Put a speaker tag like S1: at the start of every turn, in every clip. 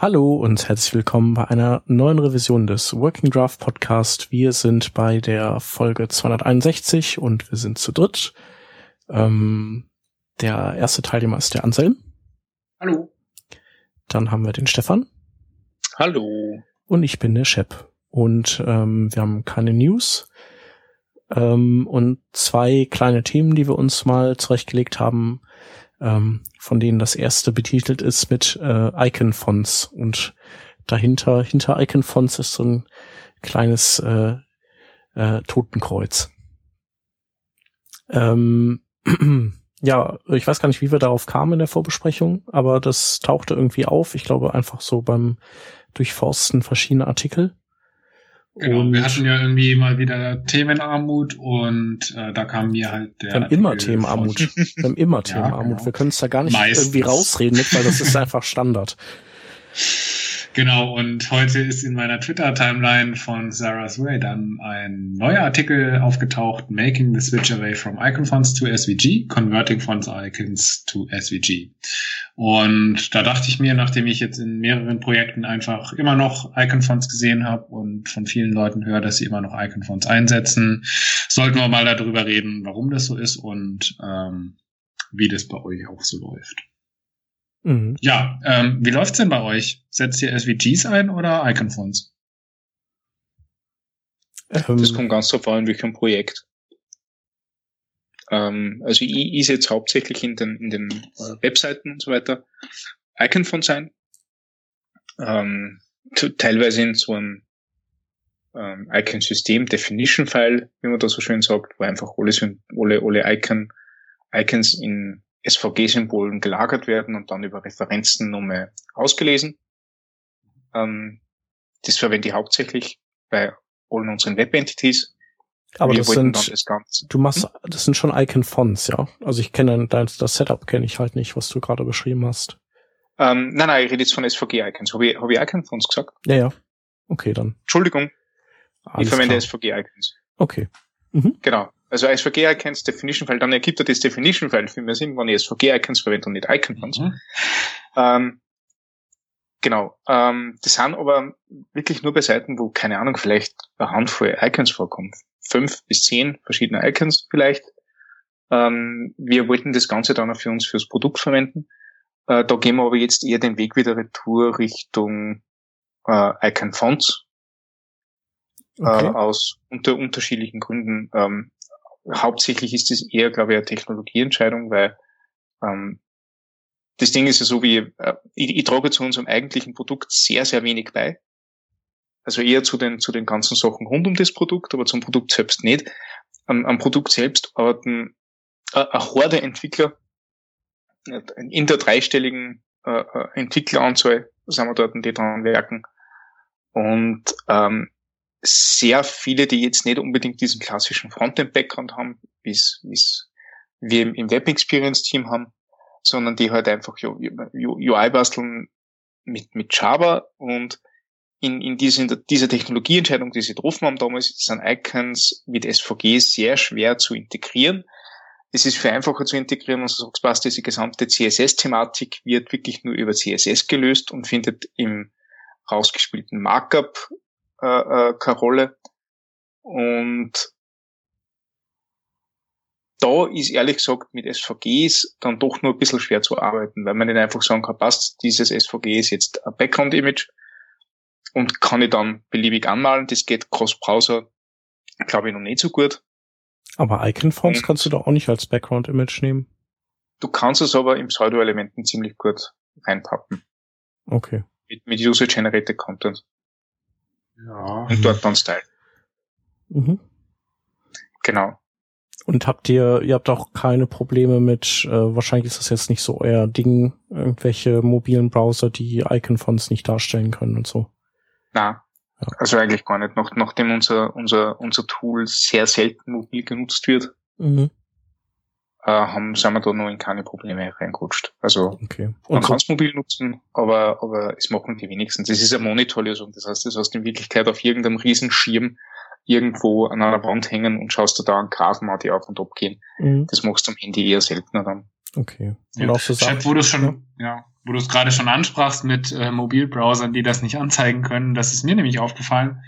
S1: Hallo und herzlich willkommen bei einer neuen Revision des Working Draft Podcast. Wir sind bei der Folge 261 und wir sind zu dritt. Ähm, der erste Teilnehmer ist der Anselm.
S2: Hallo.
S1: Dann haben wir den Stefan.
S3: Hallo.
S1: Und ich bin der Shep. Und ähm, wir haben keine News. Ähm, und zwei kleine Themen, die wir uns mal zurechtgelegt haben ähm, von denen das erste betitelt ist mit äh, Icon-Fonts und dahinter, hinter Icon-Fonts ist so ein kleines äh, äh, Totenkreuz. Ähm, ja, ich weiß gar nicht, wie wir darauf kamen in der Vorbesprechung, aber das tauchte irgendwie auf. Ich glaube einfach so beim Durchforsten verschiedener Artikel.
S2: Genau, und wir hatten ja irgendwie mal wieder Themenarmut und äh, da kam mir halt der.
S1: Wir haben immer Themenarmut. wir haben immer Themenarmut. Ja, genau. Wir können es da gar nicht Meistens. irgendwie rausreden mit, weil das ist einfach Standard.
S2: Genau, und heute ist in meiner Twitter-Timeline von Sarah's Way dann ein neuer Artikel aufgetaucht, Making the Switch Away from Icon Fonts to SVG, Converting Fonts Icons to SVG. Und da dachte ich mir, nachdem ich jetzt in mehreren Projekten einfach immer noch Icon Fonts gesehen habe und von vielen Leuten höre, dass sie immer noch Icon Fonts einsetzen, sollten wir mal darüber reden, warum das so ist und ähm, wie das bei euch auch so läuft. Mhm. Ja, ähm, wie läuft's denn bei euch? Setzt ihr SVGs ein oder Icon-Fonts?
S3: Ähm, das kommt ganz drauf an, in welchem Projekt. Ähm, also ich, ich setze hauptsächlich in den, in den äh, Webseiten und so weiter Icon-Fonts ein. Ähm, teilweise in so einem ähm, Icon-System, Definition-File, wie man da so schön sagt, wo einfach alle, alle, alle Icon, Icons in SVG-Symbolen gelagert werden und dann über Referenzen nochmal ausgelesen. Ähm, das verwende ich hauptsächlich bei allen unseren Web-Entities.
S1: Aber das sind, du machst, hm? das sind schon Icon-Fonts, ja? Also ich kenne das, das Setup kenne ich halt nicht, was du gerade beschrieben hast.
S3: Ähm, nein, nein, ich rede jetzt von SVG-Icons. Habe ich, hab ich Icon-Fonts gesagt?
S1: Ja, ja. Okay, dann.
S3: Entschuldigung. Alles ich verwende SVG-Icons.
S1: Okay.
S3: Mhm. Genau. Also SVG-Icons, Definition-File, dann ergibt er das Definition-File viel mehr Sinn, wenn ich SVG-Icons verwende und nicht Icon-Fonts. Mhm. Ähm, genau. Ähm, das sind aber wirklich nur bei Seiten, wo, keine Ahnung, vielleicht eine Handvoll Icons vorkommt. Fünf bis zehn verschiedene Icons vielleicht. Ähm, wir wollten das Ganze dann auch für uns fürs Produkt verwenden. Äh, da gehen wir aber jetzt eher den Weg wieder retour Richtung äh, Icon-Fonts. Okay. Äh, aus unter unterschiedlichen Gründen. Ähm, hauptsächlich ist es eher, glaube ich, eine Technologieentscheidung, weil ähm, das Ding ist ja so wie, äh, ich, ich trage zu unserem eigentlichen Produkt sehr, sehr wenig bei. Also eher zu den, zu den ganzen Sachen rund um das Produkt, aber zum Produkt selbst nicht. Am, am Produkt selbst arbeiten äh, eine Horde Entwickler äh, in der dreistelligen äh, äh, Entwickleranzahl sind wir dort, die dran werken. Und ähm, sehr viele, die jetzt nicht unbedingt diesen klassischen Frontend-Background haben, wie es wir im Web Experience Team haben, sondern die halt einfach UI basteln mit, mit Java und in, in dieser, in dieser Technologieentscheidung, die sie getroffen haben damals, sind Icons mit SVG sehr schwer zu integrieren. Es ist viel einfacher zu integrieren, und so sagst, passt, diese gesamte CSS-Thematik wird wirklich nur über CSS gelöst und findet im rausgespielten Markup äh, äh, keine Rolle. Und da ist ehrlich gesagt mit SVGs dann doch nur ein bisschen schwer zu arbeiten, weil man nicht einfach sagen kann, passt, dieses SVG ist jetzt ein Background-Image und kann ich dann beliebig anmalen. Das geht cross-Browser, glaube ich, noch nicht so gut.
S1: Aber Icon-Fonts kannst du doch auch nicht als Background-Image nehmen.
S3: Du kannst es aber im Pseudo-Elementen ziemlich gut reinpappen.
S1: Okay.
S3: Mit, mit User-Generated Content. Ja. Und dort dann Style. Mhm. Genau.
S1: Und habt ihr, ihr habt auch keine Probleme mit, äh, wahrscheinlich ist das jetzt nicht so euer Ding, irgendwelche mobilen Browser, die Icon-Fonts nicht darstellen können und so.
S3: Na, ja. also eigentlich gar nicht. Nach, nachdem unser, unser, unser Tool sehr selten mobil genutzt wird, mhm äh, haben, sind wir da noch in keine Probleme reingerutscht. Also okay. man kann es mobil nutzen, aber, aber es machen die wenigsten. Das ist eine Monitorlösung. Das heißt, das hast in Wirklichkeit auf irgendeinem Riesenschirm irgendwo an einer Wand hängen und schaust du da einen Graphen die auf und ab gehen. Mhm. Das machst du am Handy eher seltener dann.
S1: Okay.
S2: Und ja. auch so Sachen, wo du schon, ja. Wo du es gerade schon ansprachst mit äh, Mobilbrowsern, die das nicht anzeigen können, das ist mir nämlich aufgefallen,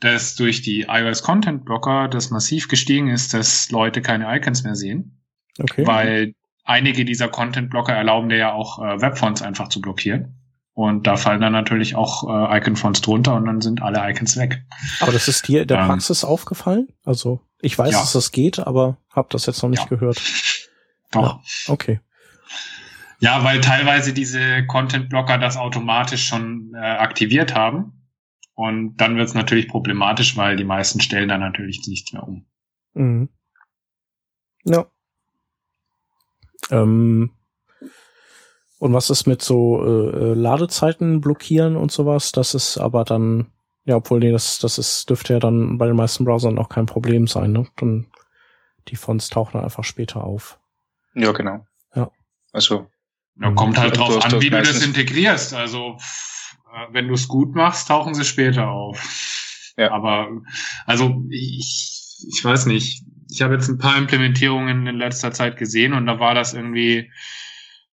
S2: dass durch die iOS Content Blocker das massiv gestiegen ist, dass Leute keine Icons mehr sehen. Okay. Weil einige dieser Content Blocker erlauben dir ja auch äh, Webfonts einfach zu blockieren. Und da fallen dann natürlich auch äh, Icon-Fonts drunter und dann sind alle Icons weg.
S1: Aber das ist dir in der ähm, Praxis aufgefallen? Also ich weiß, ja. dass das geht, aber habe das jetzt noch nicht ja. gehört.
S2: Doch.
S1: Ja, okay.
S2: Ja, weil teilweise diese Content-Blocker das automatisch schon äh, aktiviert haben. Und dann wird es natürlich problematisch, weil die meisten stellen dann natürlich nichts mehr um. Mhm.
S1: Ja. Ähm, und was ist mit so äh, äh, Ladezeiten blockieren und sowas? Das ist aber dann, ja, obwohl nee, das, das ist, dürfte ja dann bei den meisten Browsern auch kein Problem sein, ne? Dann die Fonts tauchen dann einfach später auf.
S3: Ja, genau.
S1: Ja.
S3: Also.
S2: Ja, kommt halt drauf an, wie du das integrierst. Also, äh, wenn du es gut machst, tauchen sie später auf. Ja. Aber, also, ich, ich weiß nicht. Ich habe jetzt ein paar Implementierungen in letzter Zeit gesehen und da war das irgendwie,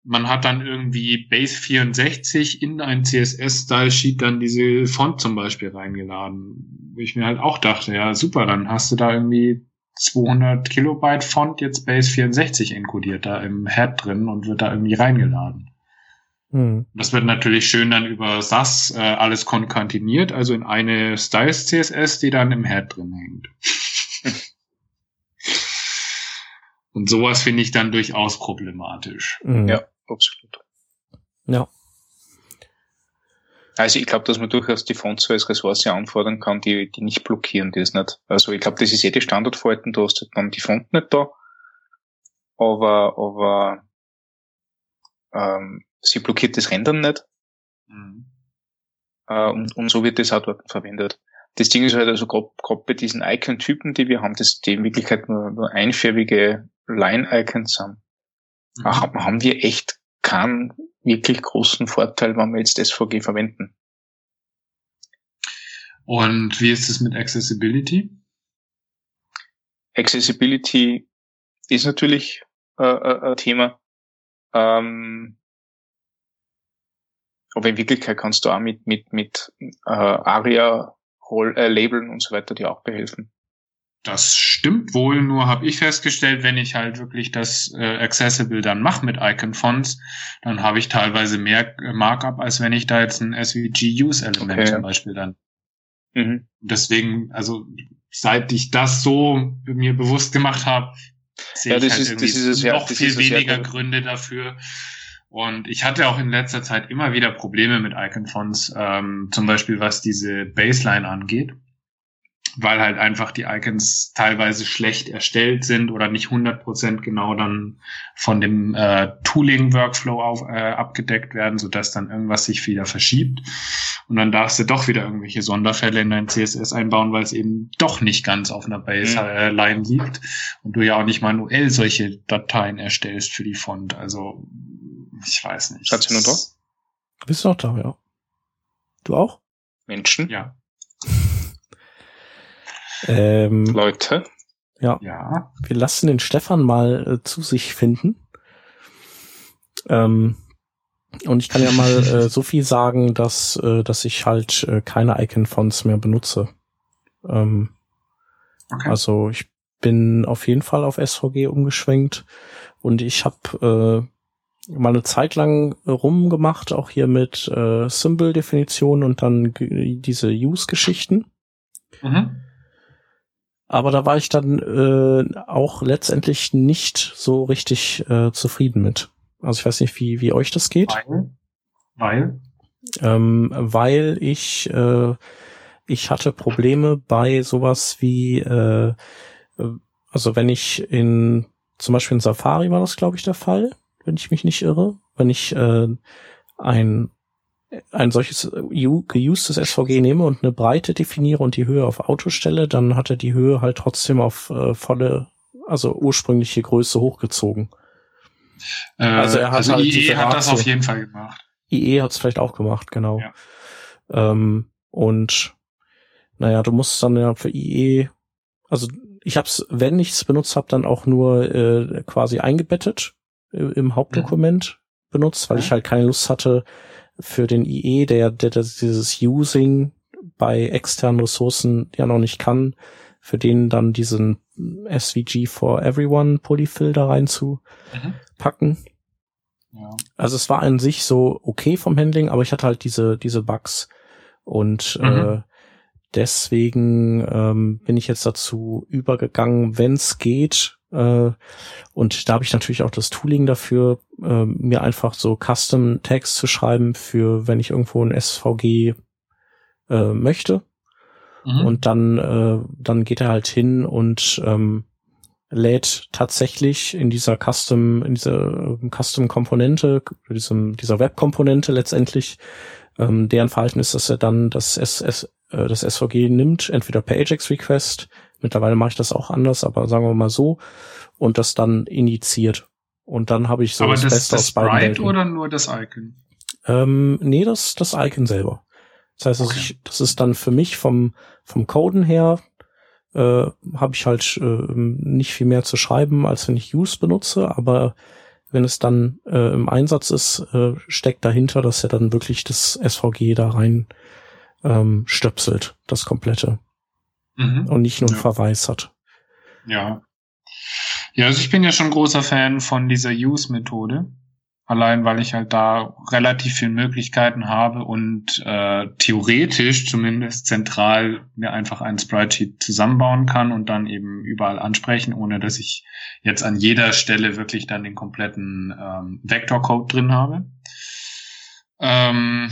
S2: man hat dann irgendwie Base 64 in ein CSS-Style-Sheet dann diese Font zum Beispiel reingeladen. Wo ich mir halt auch dachte, ja super, dann hast du da irgendwie 200 Kilobyte Font jetzt Base 64 encodiert da im Head drin und wird da irgendwie reingeladen. Hm. Das wird natürlich schön dann über SAS äh, alles konkatiniert, also in eine Styles CSS, die dann im Head drin hängt. und sowas finde ich dann durchaus problematisch.
S3: Mhm. Ja absolut.
S1: Ja.
S3: Also ich glaube, dass man durchaus die Fonts als Ressource anfordern kann, die, die nicht blockieren, das nicht. Also ich glaube, das ist eh die Standardverhalten, du hast halt dann die Font nicht da, aber, aber ähm, sie blockiert das Rendern nicht. Mhm. Äh, und, und so wird das auch dort verwendet. Das Ding ist halt also gerade bei diesen Icon-Typen, die wir haben, dass die in Wirklichkeit nur, nur einfärbige Line-Icons sind. Mhm. Haben wir echt keinen wirklich großen Vorteil, wenn wir jetzt SVG verwenden.
S2: Und wie ist es mit Accessibility?
S3: Accessibility ist natürlich äh, äh, ein Thema. Ähm, aber in Wirklichkeit kannst du auch mit, mit, mit äh, ARIA äh, Labeln und so weiter dir auch behelfen.
S2: Das stimmt wohl, nur habe ich festgestellt, wenn ich halt wirklich das äh, Accessible dann mache mit Icon-Fonts, dann habe ich teilweise mehr äh, Markup, als wenn ich da jetzt ein SVG-Use-Element okay. zum Beispiel dann. Mhm. Deswegen, also seit ich das so mir bewusst gemacht habe, sehe ja, ich halt ist, irgendwie ist noch ja, viel weniger ja, Gründe dafür. Und ich hatte auch in letzter Zeit immer wieder Probleme mit Icon-Fonts, ähm, zum Beispiel was diese Baseline angeht weil halt einfach die Icons teilweise schlecht erstellt sind oder nicht 100% genau dann von dem äh, Tooling-Workflow auf, äh, abgedeckt werden, sodass dann irgendwas sich wieder verschiebt. Und dann darfst du doch wieder irgendwelche Sonderfälle in dein CSS einbauen, weil es eben doch nicht ganz auf einer Baseline mhm. liegt und du ja auch nicht manuell solche Dateien erstellst für die Font. Also ich weiß nicht.
S3: Seid ihr nur da?
S1: Bist du noch da, ja. Du auch?
S3: Menschen?
S2: Ja.
S1: Ähm,
S3: Leute.
S1: Ja. ja. Wir lassen den Stefan mal äh, zu sich finden. Ähm, und ich kann ja mal äh, so viel sagen, dass, äh, dass ich halt äh, keine Icon-Fonts mehr benutze. Ähm, okay. Also ich bin auf jeden Fall auf SVG umgeschwenkt und ich habe äh, mal eine Zeit lang rumgemacht, auch hier mit äh, Symbol-Definition und dann diese Use-Geschichten. Mhm. Aber da war ich dann äh, auch letztendlich nicht so richtig äh, zufrieden mit. Also ich weiß nicht, wie, wie euch das geht.
S2: Weil? Weil?
S1: Ähm, weil ich, äh, ich hatte Probleme bei sowas wie, äh, also wenn ich in, zum Beispiel in Safari war das, glaube ich, der Fall, wenn ich mich nicht irre. Wenn ich äh, ein ein solches geustes SVG nehme und eine Breite definiere und die Höhe auf Auto stelle, dann hat er die Höhe halt trotzdem auf äh, volle, also ursprüngliche Größe hochgezogen.
S2: Äh, also er hat also halt IE hat das auf jeden Fall gemacht.
S1: IE hat es vielleicht auch gemacht, genau. Ja. Ähm, und naja, du musst dann ja für IE, also ich habe es, wenn ich es benutzt habe, dann auch nur äh, quasi eingebettet äh, im Hauptdokument. Mhm benutzt, weil ich halt keine Lust hatte für den IE, der, der, der dieses Using bei externen Ressourcen ja noch nicht kann, für den dann diesen SVG for Everyone Polyfill da rein zu mhm. Ja. Also es war an sich so okay vom Handling, aber ich hatte halt diese, diese Bugs. Und mhm. äh, deswegen ähm, bin ich jetzt dazu übergegangen, wenn es geht, äh, und da habe ich natürlich auch das Tooling dafür, äh, mir einfach so Custom Tags zu schreiben für, wenn ich irgendwo ein SVG äh, möchte. Mhm. Und dann, äh, dann geht er halt hin und ähm, lädt tatsächlich in dieser Custom, in dieser äh, Custom-Komponente, diesem, dieser Web-Komponente letztendlich, ähm, deren Verhalten ist, dass er dann das, SS, äh, das SVG nimmt, entweder per Ajax-Request, mittlerweile mache ich das auch anders, aber sagen wir mal so, und das dann initiiert. Und dann habe ich so
S2: aber das, das Beste das aus beiden Sprite oder nur das Icon?
S1: Ähm, nee, das, das Icon selber. Das heißt, okay. ich, das ist dann für mich vom, vom Coden her, äh, habe ich halt äh, nicht viel mehr zu schreiben, als wenn ich use benutze, aber wenn es dann äh, im Einsatz ist, äh, steckt dahinter, dass er dann wirklich das SVG da rein ähm, stöpselt, das komplette. Mhm. Und nicht nur ja. Verweis hat.
S2: Ja. Ja, also ich bin ja schon großer Fan von dieser Use-Methode. Allein weil ich halt da relativ viele Möglichkeiten habe und äh, theoretisch zumindest zentral mir einfach ein Sprite-Sheet zusammenbauen kann und dann eben überall ansprechen, ohne dass ich jetzt an jeder Stelle wirklich dann den kompletten ähm, Vektorcode drin habe. Ähm,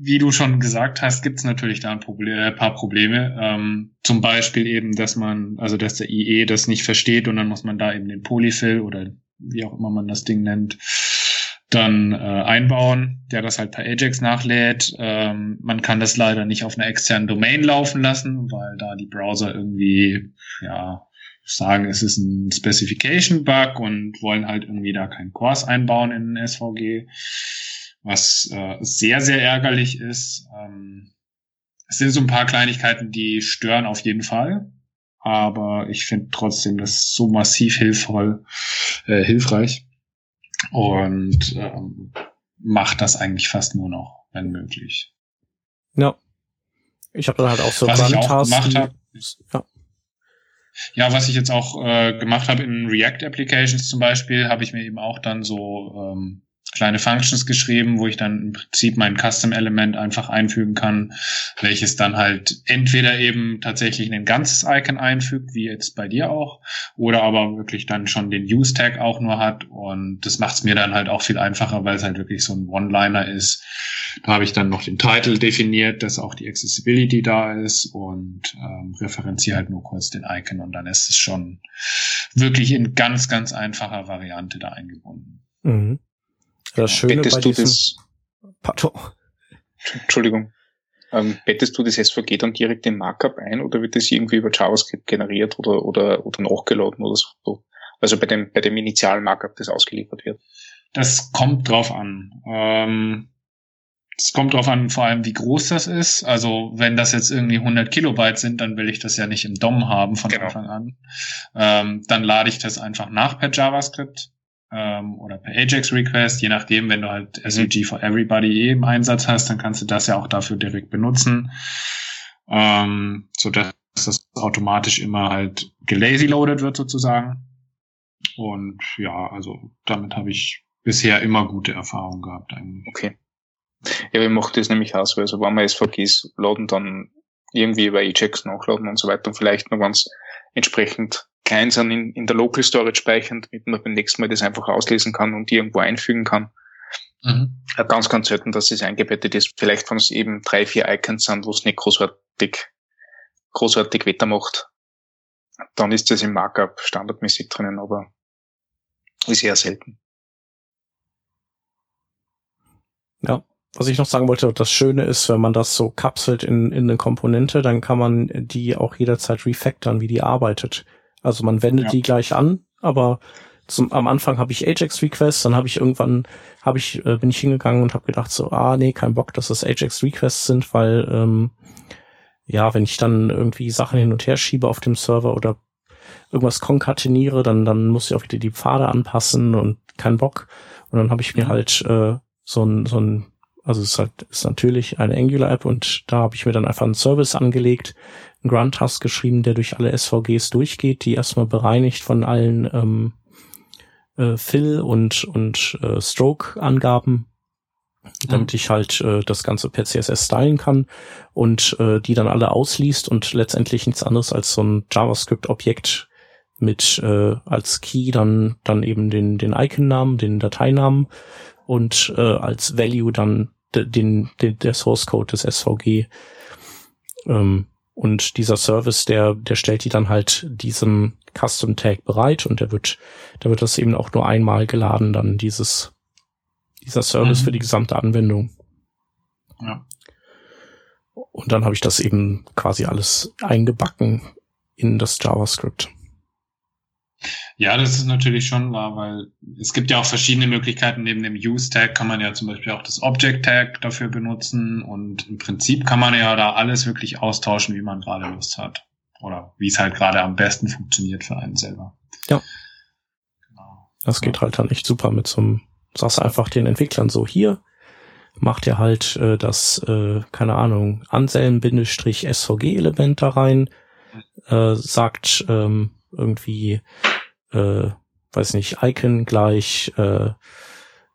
S2: wie du schon gesagt hast, gibt es natürlich da ein, Problem, ein paar Probleme. Ähm, zum Beispiel eben, dass man, also dass der IE das nicht versteht und dann muss man da eben den Polyfill oder wie auch immer man das Ding nennt, dann äh, einbauen, der das halt per Ajax nachlädt. Ähm, man kann das leider nicht auf einer externen Domain laufen lassen, weil da die Browser irgendwie, ja, sagen, es ist ein Specification-Bug und wollen halt irgendwie da keinen Course einbauen in den SVG, was äh, sehr, sehr ärgerlich ist. Ähm, es sind so ein paar Kleinigkeiten, die stören auf jeden Fall aber ich finde trotzdem das so massiv hilfvoll, äh, hilfreich und ähm, macht das eigentlich fast nur noch, wenn möglich.
S1: Ja. Ich habe dann halt auch so
S2: was ich auch gemacht habe. Ja. ja, was ich jetzt auch äh, gemacht habe in React Applications zum Beispiel, habe ich mir eben auch dann so ähm, kleine Functions geschrieben, wo ich dann im Prinzip mein Custom-Element einfach einfügen kann, welches dann halt entweder eben tatsächlich ein ganzes Icon einfügt, wie jetzt bei dir auch, oder aber wirklich dann schon den Use-Tag auch nur hat. Und das macht es mir dann halt auch viel einfacher, weil es halt wirklich so ein One-Liner ist. Da habe ich dann noch den Title definiert, dass auch die Accessibility da ist und ähm, referenziere halt nur kurz den Icon und dann ist es schon wirklich in ganz, ganz einfacher Variante da eingebunden.
S1: Mhm. Das Schöne
S3: bettest bei du das, Pardon. Entschuldigung. Ähm, bettest du das SVG dann direkt in Markup ein oder wird das irgendwie über JavaScript generiert oder, oder, oder nachgeladen oder so? Also bei dem, bei dem initialen Markup, das ausgeliefert wird.
S2: Das kommt drauf an. Ähm, es kommt drauf an, vor allem, wie groß das ist. Also, wenn das jetzt irgendwie 100 Kilobyte sind, dann will ich das ja nicht im DOM haben von genau. Anfang an. Ähm, dann lade ich das einfach nach per JavaScript ähm, oder per Ajax Request, je nachdem, wenn du halt. SVG for Everybody eh im Einsatz hast, dann kannst du das ja auch dafür direkt benutzen, ähm, so dass das automatisch immer halt gelazy loaded wird sozusagen. Und ja, also damit habe ich bisher immer gute Erfahrungen gehabt eigentlich.
S3: Okay. Ja, wir machen das nämlich aus, weil also wenn wir SVGs laden, dann irgendwie über Ajax nachladen und so weiter und vielleicht noch ganz entsprechend klein sind in, in der Local Storage speichern, damit man beim nächsten Mal das einfach auslesen kann und die irgendwo einfügen kann. Mhm. Ganz, ganz selten, dass es eingebettet ist. Vielleicht, wenn es eben drei, vier Icons sind, wo es nicht großartig, großartig Wetter macht, dann ist das im Markup standardmäßig drinnen, aber ist eher selten.
S1: Ja, was ich noch sagen wollte, das Schöne ist, wenn man das so kapselt in, in eine Komponente, dann kann man die auch jederzeit refactoren, wie die arbeitet. Also man wendet ja. die gleich an, aber zum, am Anfang habe ich Ajax Requests, dann habe ich irgendwann habe ich äh, bin ich hingegangen und habe gedacht so ah nee kein Bock, dass das Ajax Requests sind, weil ähm, ja wenn ich dann irgendwie Sachen hin und her schiebe auf dem Server oder irgendwas konkateniere, dann, dann muss ich auch wieder die Pfade anpassen und kein Bock. Und dann habe ich mir mhm. halt äh, so ein, so ein, also es ist halt ist natürlich eine Angular-App und da habe ich mir dann einfach einen Service angelegt, einen Grunt-Task geschrieben, der durch alle SVGs durchgeht, die erstmal bereinigt von allen ähm, äh, Fill und, und äh, Stroke-Angaben damit ich halt äh, das Ganze per CSS stylen kann und äh, die dann alle ausliest und letztendlich nichts anderes als so ein JavaScript-Objekt mit äh, als Key dann dann eben den den Icon-Namen, den Dateinamen und äh, als Value dann den, den der Source Code des SVG ähm, und dieser Service der der stellt die dann halt diesem Custom Tag bereit und der wird da wird das eben auch nur einmal geladen dann dieses dieser Service mhm. für die gesamte Anwendung. Ja. Und dann habe ich das eben quasi alles eingebacken in das JavaScript.
S2: Ja, das ist natürlich schon wahr, weil es gibt ja auch verschiedene Möglichkeiten. Neben dem Use-Tag kann man ja zum Beispiel auch das Object-Tag dafür benutzen und im Prinzip kann man ja da alles wirklich austauschen, wie man gerade Lust hat. Oder wie es halt gerade am besten funktioniert für einen selber.
S1: Ja. Genau. Das geht halt dann echt super mit so einem sagst einfach den Entwicklern so, hier macht ihr halt äh, das, äh, keine Ahnung, Anselm-SVG-Element da rein, äh, sagt ähm, irgendwie, äh, weiß nicht, Icon gleich äh,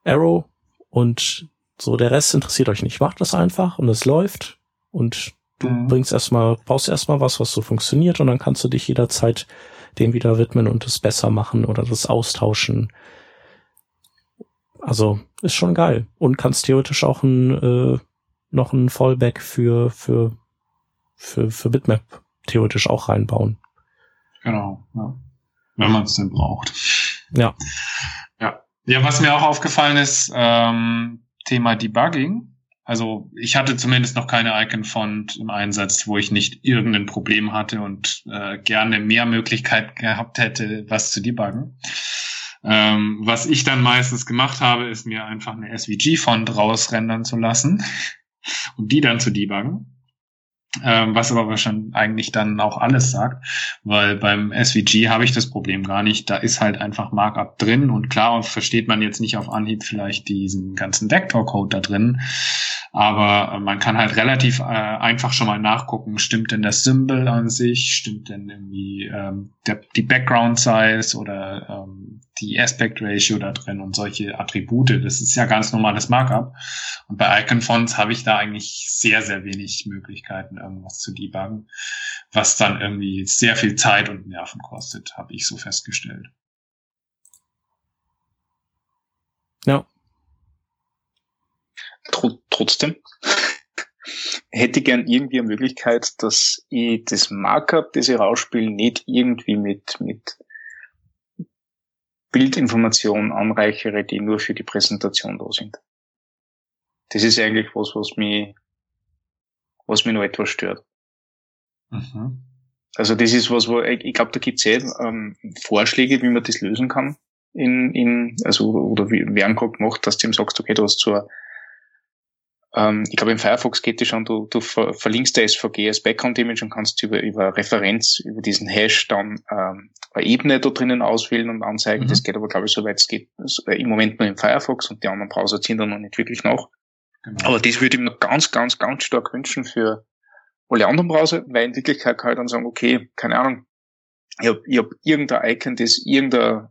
S1: Arrow und so der Rest interessiert euch nicht. Macht das einfach und es läuft und du mhm. bringst erstmal, baust erstmal was, was so funktioniert und dann kannst du dich jederzeit dem wieder widmen und es besser machen oder das austauschen also ist schon geil und kannst theoretisch auch ein, äh, noch ein Fallback für für für für Bitmap theoretisch auch reinbauen.
S2: Genau, ja. wenn man es denn braucht.
S1: Ja.
S2: Ja. Ja, was mir auch aufgefallen ist, ähm, Thema Debugging. Also ich hatte zumindest noch keine Icon-Font im Einsatz, wo ich nicht irgendein Problem hatte und äh, gerne mehr Möglichkeit gehabt hätte, was zu debuggen. Ähm, was ich dann meistens gemacht habe, ist mir einfach eine SVG-Font rausrendern zu lassen und die dann zu debuggen. Ähm, was aber wahrscheinlich eigentlich dann auch alles sagt, weil beim SVG habe ich das Problem gar nicht. Da ist halt einfach Markup drin und klar versteht man jetzt nicht auf Anhieb vielleicht diesen ganzen Vector-Code da drin. Aber äh, man kann halt relativ äh, einfach schon mal nachgucken, stimmt denn das Symbol an sich, stimmt denn irgendwie ähm, der, die Background Size oder ähm, die Aspect Ratio da drin und solche Attribute. Das ist ja ganz normales Markup. Und bei Icon Fonts habe ich da eigentlich sehr, sehr wenig Möglichkeiten, irgendwas zu debuggen, was dann irgendwie sehr viel Zeit und Nerven kostet, habe ich so festgestellt.
S1: Ja,
S3: Tr trotzdem hätte ich gern irgendwie eine Möglichkeit, dass ich das Markup, das ich rausspiele, nicht irgendwie mit, mit Bildinformationen anreichere, die nur für die Präsentation da sind. Das ist eigentlich was, was mich, was mich noch etwas stört. Mhm. Also das ist was, wo ich, ich glaube, da gibt es eh ähm, Vorschläge, wie man das lösen kann. In, in, also, oder wie werden gerade gemacht, dass du ihm sagst, okay, du hast zur ähm, ich glaube, im Firefox geht es schon, du, du ver verlinkst der SVG als Background-Image und kannst über, über Referenz, über diesen Hash dann ähm, eine Ebene da drinnen auswählen und anzeigen. Mhm. Das geht aber, glaube ich, soweit es geht, also, im Moment nur im Firefox und die anderen Browser ziehen da noch nicht wirklich nach. Genau. Aber das würde ich mir ganz, ganz, ganz stark wünschen für alle anderen Browser, weil in Wirklichkeit kann ich dann sagen, okay, keine Ahnung, ich habe ich hab irgendein Icon, das irgendein,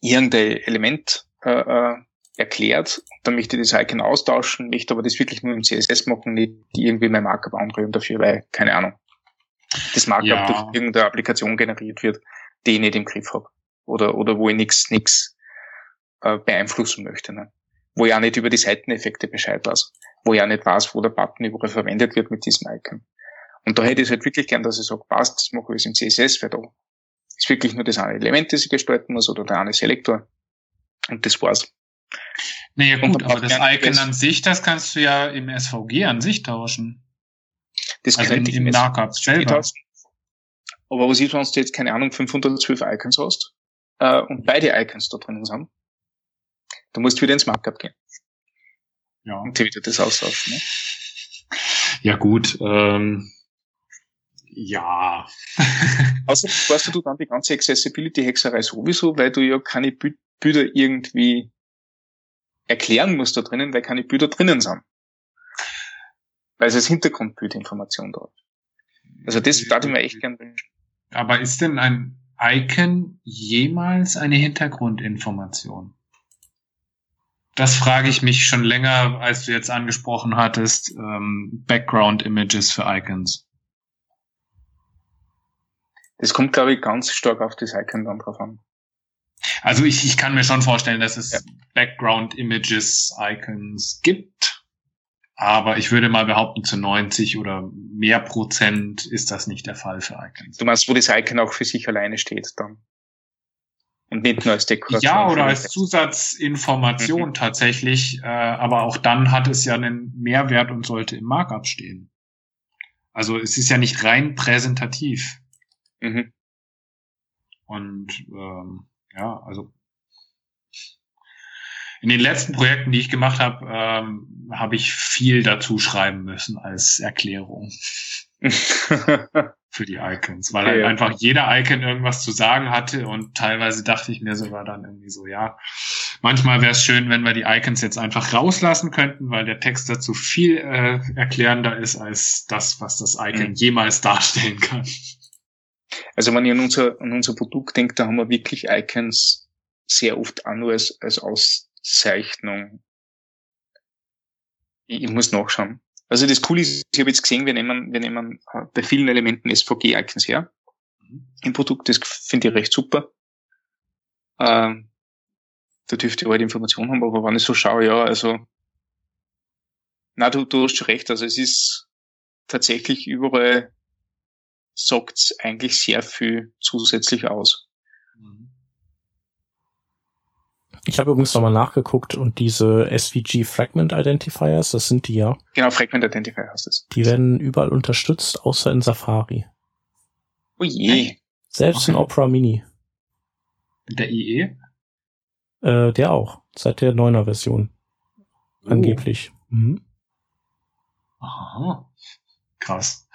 S3: irgendein Element äh, äh erklärt. Dann möchte ich das Icon austauschen, möchte aber das wirklich nur im CSS machen, nicht irgendwie mein Markup anrühren dafür, weil, keine Ahnung, das Markup ja. durch irgendeine Applikation generiert wird, die ich nicht im Griff habe. Oder, oder wo ich nichts nix, äh, beeinflussen möchte. Ne? Wo auch nicht über die Seiteneffekte Bescheid weiß. Wo auch nicht weiß, wo der Button überall verwendet wird mit diesem Icon. Und da hätte ich es halt wirklich gern, dass ich sage, passt, das mache ich im CSS, weil da ist wirklich nur das eine Element, das ich gestalten muss, oder der eine Selektor. Und das war's.
S2: Naja gut, aber das Icon an sich, das kannst du ja im SVG an sich tauschen.
S3: Das also kann im, im Markup selber. Aber was ist, wenn du jetzt, keine Ahnung, 512 Icons hast äh, und beide Icons da drin sind? Du musst wieder ins Markup gehen.
S2: Ja.
S3: Und wieder das austauschen. Ne?
S2: Ja gut, ähm, Ja.
S3: also weißt du dann die ganze Accessibility-Hexerei sowieso, weil du ja keine Bilder irgendwie erklären musst da drinnen, weil keine Bilder drinnen sind. Weil es als Hintergrundbildinformation ist. Also das darf ich mir echt gern wünschen.
S2: Aber ist denn ein Icon jemals eine Hintergrundinformation? Das frage ich mich schon länger, als du jetzt angesprochen hattest, ähm, Background Images für Icons.
S3: Das kommt, glaube ich, ganz stark auf das Icon dann drauf an.
S2: Also ich, ich kann mir schon vorstellen, dass es ja. Background Images Icons gibt. Aber ich würde mal behaupten, zu 90 oder mehr Prozent ist das nicht der Fall für Icons.
S3: Du meinst, wo das Icon auch für sich alleine steht dann? Und nicht nur als Dekoration.
S2: Ja, oder als Zusatzinformation mhm. tatsächlich. Äh, aber auch dann hat es ja einen Mehrwert und sollte im Markup stehen. Also es ist ja nicht rein präsentativ. Mhm. Und ähm, ja, also in den letzten Projekten, die ich gemacht habe, ähm, habe ich viel dazu schreiben müssen als Erklärung für die Icons, weil halt ja. einfach jeder Icon irgendwas zu sagen hatte und teilweise dachte ich mir sogar dann irgendwie so, ja, manchmal wäre es schön, wenn wir die Icons jetzt einfach rauslassen könnten, weil der Text dazu viel äh, erklärender ist als das, was das Icon mhm. jemals darstellen kann.
S3: Also wenn ich an unser, an unser Produkt denke, da haben wir wirklich Icons sehr oft auch nur als, als Auszeichnung. Ich, ich muss nachschauen. Also das Coole ist, ich habe jetzt gesehen, wir nehmen, wir nehmen äh, bei vielen Elementen SVG-Icons her. Mhm. Im Produkt, das finde ich recht super. Ähm, da dürfte ich halt Informationen haben, aber wenn ich so schaue, ja, also, na, du, du hast schon recht, also es ist tatsächlich überall sagt eigentlich sehr viel zusätzlich aus. Mhm.
S1: Ich habe übrigens nochmal nachgeguckt und diese SVG Fragment Identifiers, das sind die ja.
S3: Genau, Fragment Identifier heißt es.
S1: Die werden überall unterstützt, außer in Safari.
S3: Oh je.
S1: Selbst okay. in Opera Mini.
S2: Der IE?
S1: Äh, der auch. Seit der 9er Version. Oh. Angeblich. Mhm.
S2: Aha. Krass.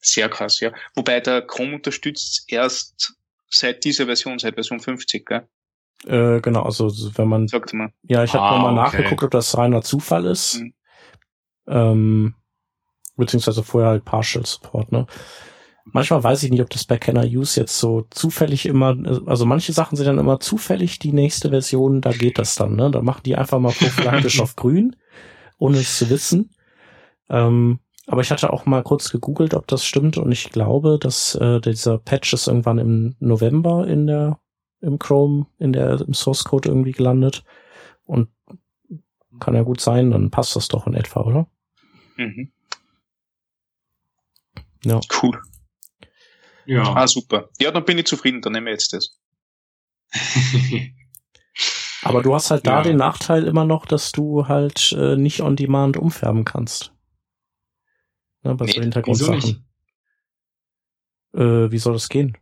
S3: Sehr krass, ja. Wobei der Chrome unterstützt erst seit dieser Version, seit Version 50, gell?
S1: Äh, genau, also wenn man.
S3: Sagt mal.
S1: Ja, ich habe ah, nochmal okay. nachgeguckt, ob das reiner Zufall ist. Mhm. Ähm, beziehungsweise vorher halt Partial Support, ne? Manchmal weiß ich nicht, ob das bei Kenner Use jetzt so zufällig immer, also manche Sachen sind dann immer zufällig die nächste Version, da geht das dann, ne? Da machen die einfach mal prophylaktisch auf grün, ohne es zu wissen. Ähm, aber ich hatte auch mal kurz gegoogelt, ob das stimmt und ich glaube, dass äh, dieser Patch ist irgendwann im November in der im Chrome in der im Source Code irgendwie gelandet und kann ja gut sein, dann passt das doch in etwa, oder? Mhm.
S3: Ja. Cool. Ja. Ah, super. Ja, dann bin ich zufrieden, dann nehmen wir jetzt das.
S1: Aber du hast halt da ja. den Nachteil immer noch, dass du halt äh, nicht on demand umfärben kannst. Ne, bei nee, so Hintergrundsachen. Äh, wie soll das gehen?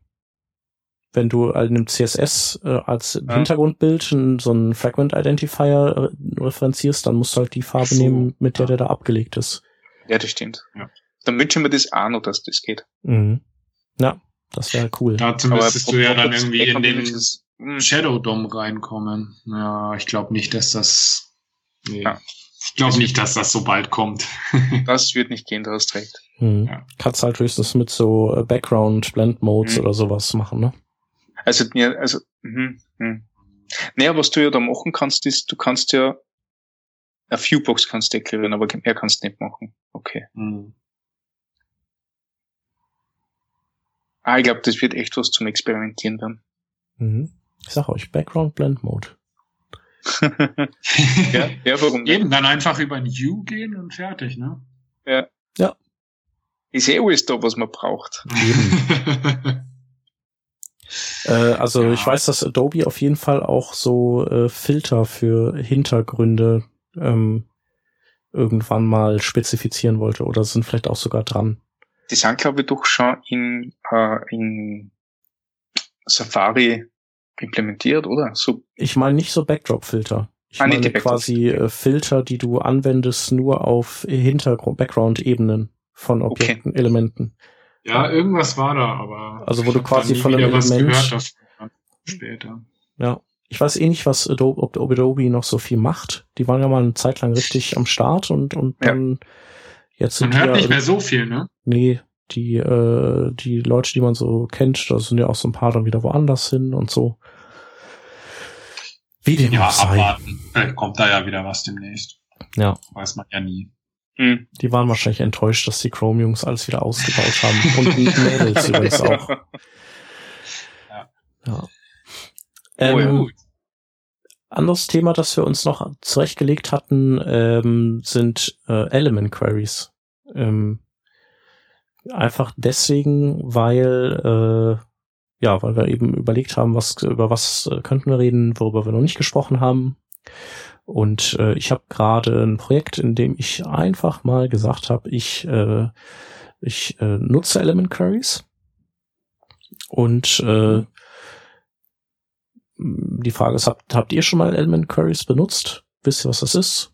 S1: Wenn du halt einem CSS äh, als ja. Hintergrundbild so einen Fragment Identifier äh, referenzierst, dann musst du halt die Farbe so. nehmen, mit der ja. der da abgelegt ist.
S3: Ja, das stimmt. Ja. Dann wünschen wir das auch noch, dass das geht.
S1: Mhm. Ja, das wäre cool.
S2: Dazu müsstest du ja dann irgendwie in den Shadow DOM reinkommen. Ja, ich glaube nicht, dass das. Nee. Ja. Ich glaube nicht, dass das so bald kommt.
S3: das wird nicht gehen, du hast recht.
S1: Hm. Ja. Kannst halt höchstens mit so äh, Background Blend Modes hm. oder sowas machen, ne?
S3: Also, ja, also, hm, hm. Naja, was du ja da machen kannst, ist, du kannst ja eine Viewbox kannst deklarieren, aber mehr kannst du nicht machen. Okay. Hm. Ah, ich glaube, das wird echt was zum Experimentieren dann.
S1: Mhm. Ich sag euch, Background Blend Mode
S2: ja, ja, warum nicht? Eben, dann einfach über ein U gehen und fertig, ne?
S3: Ja.
S1: Ja.
S3: Ist eh alles da, was man braucht.
S1: äh, also ja. ich weiß, dass Adobe auf jeden Fall auch so äh, Filter für Hintergründe ähm, irgendwann mal spezifizieren wollte oder sind vielleicht auch sogar dran.
S3: Die sind, glaube ich, doch schon in, äh, in Safari implementiert, oder? So.
S1: Ich meine nicht so Backdrop-Filter. Ich ah, meine quasi äh, Filter, die du anwendest nur auf Hintergrund, Background-Ebenen. von Objekten, okay. Elementen.
S2: Ja, irgendwas war da, aber.
S1: Also wo du quasi von einem Element.
S2: Gehört, später.
S1: Ja. Ich weiß eh nicht, was Adobe, ob Adobe noch so viel macht. Die waren ja mal eine Zeit lang richtig am Start und, und ja. dann jetzt sind
S2: Man hört ja, nicht mehr so viel, ne?
S1: Nee, die, äh, die Leute, die man so kennt, da sind ja auch so ein paar dann wieder woanders hin und so.
S2: Wie dem ja, auch sei. abwarten. Vielleicht kommt da ja wieder was demnächst.
S1: Ja.
S2: Weiß man ja nie.
S1: Hm. Die waren wahrscheinlich enttäuscht, dass die Chrome-Jungs alles wieder ausgebaut haben. Und die Mädels übrigens auch. Ja. ja. Ähm, oh, ja. Anderes Thema, das wir uns noch zurechtgelegt hatten, ähm, sind äh, Element Queries. Ähm, einfach deswegen, weil äh, ja, weil wir eben überlegt haben, was über was äh, könnten wir reden, worüber wir noch nicht gesprochen haben. Und äh, ich habe gerade ein Projekt, in dem ich einfach mal gesagt habe, ich äh, ich äh, nutze Element Queries und äh, die Frage ist, habt, habt ihr schon mal Element Queries benutzt? Wisst ihr, was das ist?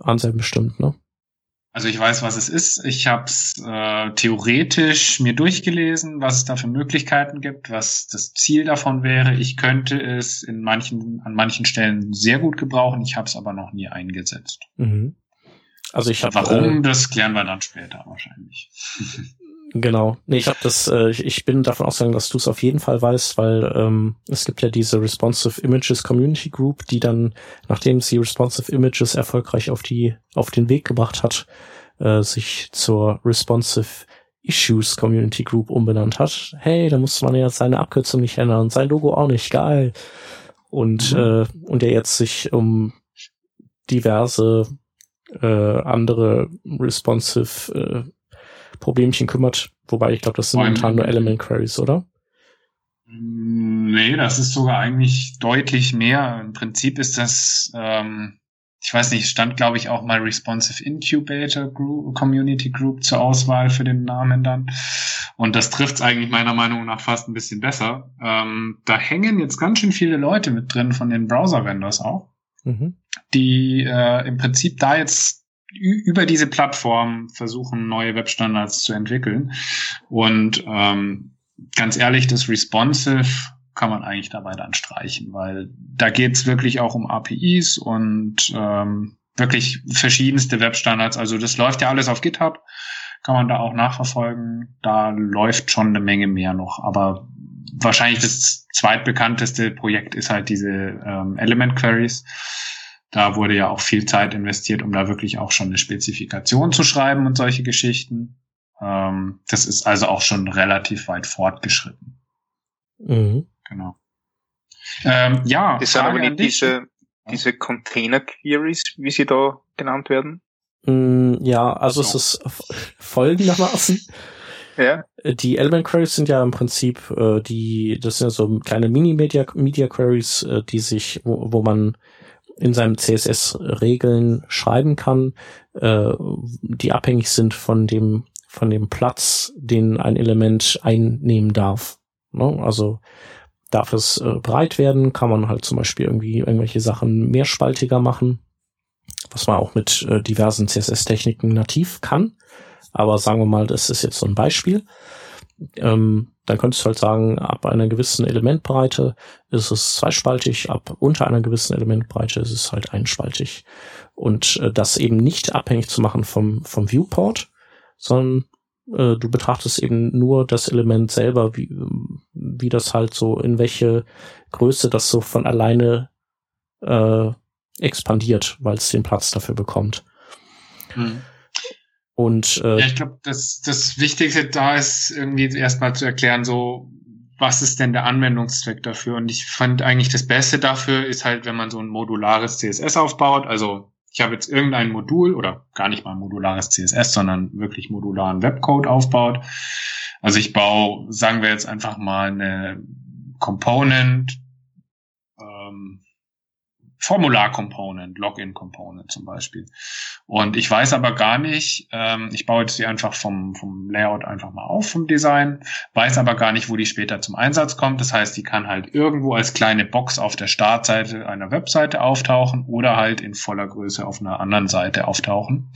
S1: Anselm bestimmt, ne?
S2: Also ich weiß, was es ist. Ich habe es äh, theoretisch mir durchgelesen, was es da für Möglichkeiten gibt, was das Ziel davon wäre. Ich könnte es in manchen, an manchen Stellen sehr gut gebrauchen. Ich habe es aber noch nie eingesetzt.
S1: Mhm. Also ich habe.
S2: Warum? Äh, das klären wir dann später wahrscheinlich.
S1: Genau. Nee, ich habe das, äh, ich, bin davon ausgegangen, dass du es auf jeden Fall weißt, weil ähm, es gibt ja diese Responsive Images Community Group, die dann, nachdem sie Responsive Images erfolgreich auf die, auf den Weg gebracht hat, äh, sich zur Responsive Issues Community Group umbenannt hat. Hey, da musste man ja seine Abkürzung nicht ändern und sein Logo auch nicht. Geil. Und, mhm. äh, und der jetzt sich um diverse äh, andere responsive äh, Problemchen kümmert. Wobei ich glaube, das sind momentan nur Element Queries, oder?
S2: Nee, das ist sogar eigentlich deutlich mehr. Im Prinzip ist das, ähm, ich weiß nicht, stand glaube ich auch mal Responsive Incubator Group, Community Group zur Auswahl für den Namen dann. Und das trifft es eigentlich meiner Meinung nach fast ein bisschen besser. Ähm, da hängen jetzt ganz schön viele Leute mit drin von den Browser-Vendors auch, mhm. die äh, im Prinzip da jetzt über diese Plattform versuchen, neue Webstandards zu entwickeln. Und ähm, ganz ehrlich, das Responsive kann man eigentlich dabei dann streichen, weil da geht's wirklich auch um APIs und ähm, wirklich verschiedenste Webstandards. Also das läuft ja alles auf GitHub, kann man da auch nachverfolgen. Da läuft schon eine Menge mehr noch. Aber wahrscheinlich das zweitbekannteste Projekt ist halt diese ähm, Element Queries da wurde ja auch viel Zeit investiert, um da wirklich auch schon eine Spezifikation zu schreiben und solche Geschichten. Ähm, das ist also auch schon relativ weit fortgeschritten.
S1: Mhm.
S2: Genau. Ähm, ja.
S3: Das sind aber nicht diese, diese Container Queries, wie sie da genannt werden.
S1: Mm, ja, also so. es ist folgendermaßen.
S3: Ja.
S1: Die Element Queries sind ja im Prinzip äh, die, das sind ja so kleine Mini-Media Media Queries, äh, die sich, wo, wo man in seinem CSS Regeln schreiben kann, äh, die abhängig sind von dem von dem Platz, den ein Element einnehmen darf. Ne? Also darf es äh, breit werden, kann man halt zum Beispiel irgendwie irgendwelche Sachen mehrspaltiger machen, was man auch mit äh, diversen CSS-Techniken nativ kann. Aber sagen wir mal, das ist jetzt so ein Beispiel. Ähm, dann könntest du halt sagen, ab einer gewissen Elementbreite ist es zweispaltig, ab unter einer gewissen Elementbreite ist es halt einspaltig. Und äh, das eben nicht abhängig zu machen vom, vom Viewport, sondern äh, du betrachtest eben nur das Element selber, wie, wie das halt so, in welche Größe das so von alleine äh, expandiert, weil es den Platz dafür bekommt. Hm. Und
S2: äh, ja, ich glaube, das, das Wichtigste da ist irgendwie erstmal zu erklären, so was ist denn der Anwendungszweck dafür? Und ich fand eigentlich das Beste dafür ist halt, wenn man so ein modulares CSS aufbaut. Also ich habe jetzt irgendein Modul oder gar nicht mal modulares CSS, sondern wirklich modularen Webcode aufbaut. Also ich baue, sagen wir jetzt einfach mal eine Component, Formular-Component, Login-Component zum Beispiel. Und ich weiß aber gar nicht, ähm, ich baue jetzt die einfach vom, vom Layout einfach mal auf, vom Design, weiß aber gar nicht, wo die später zum Einsatz kommt. Das heißt, die kann halt irgendwo als kleine Box auf der Startseite einer Webseite auftauchen oder halt in voller Größe auf einer anderen Seite auftauchen.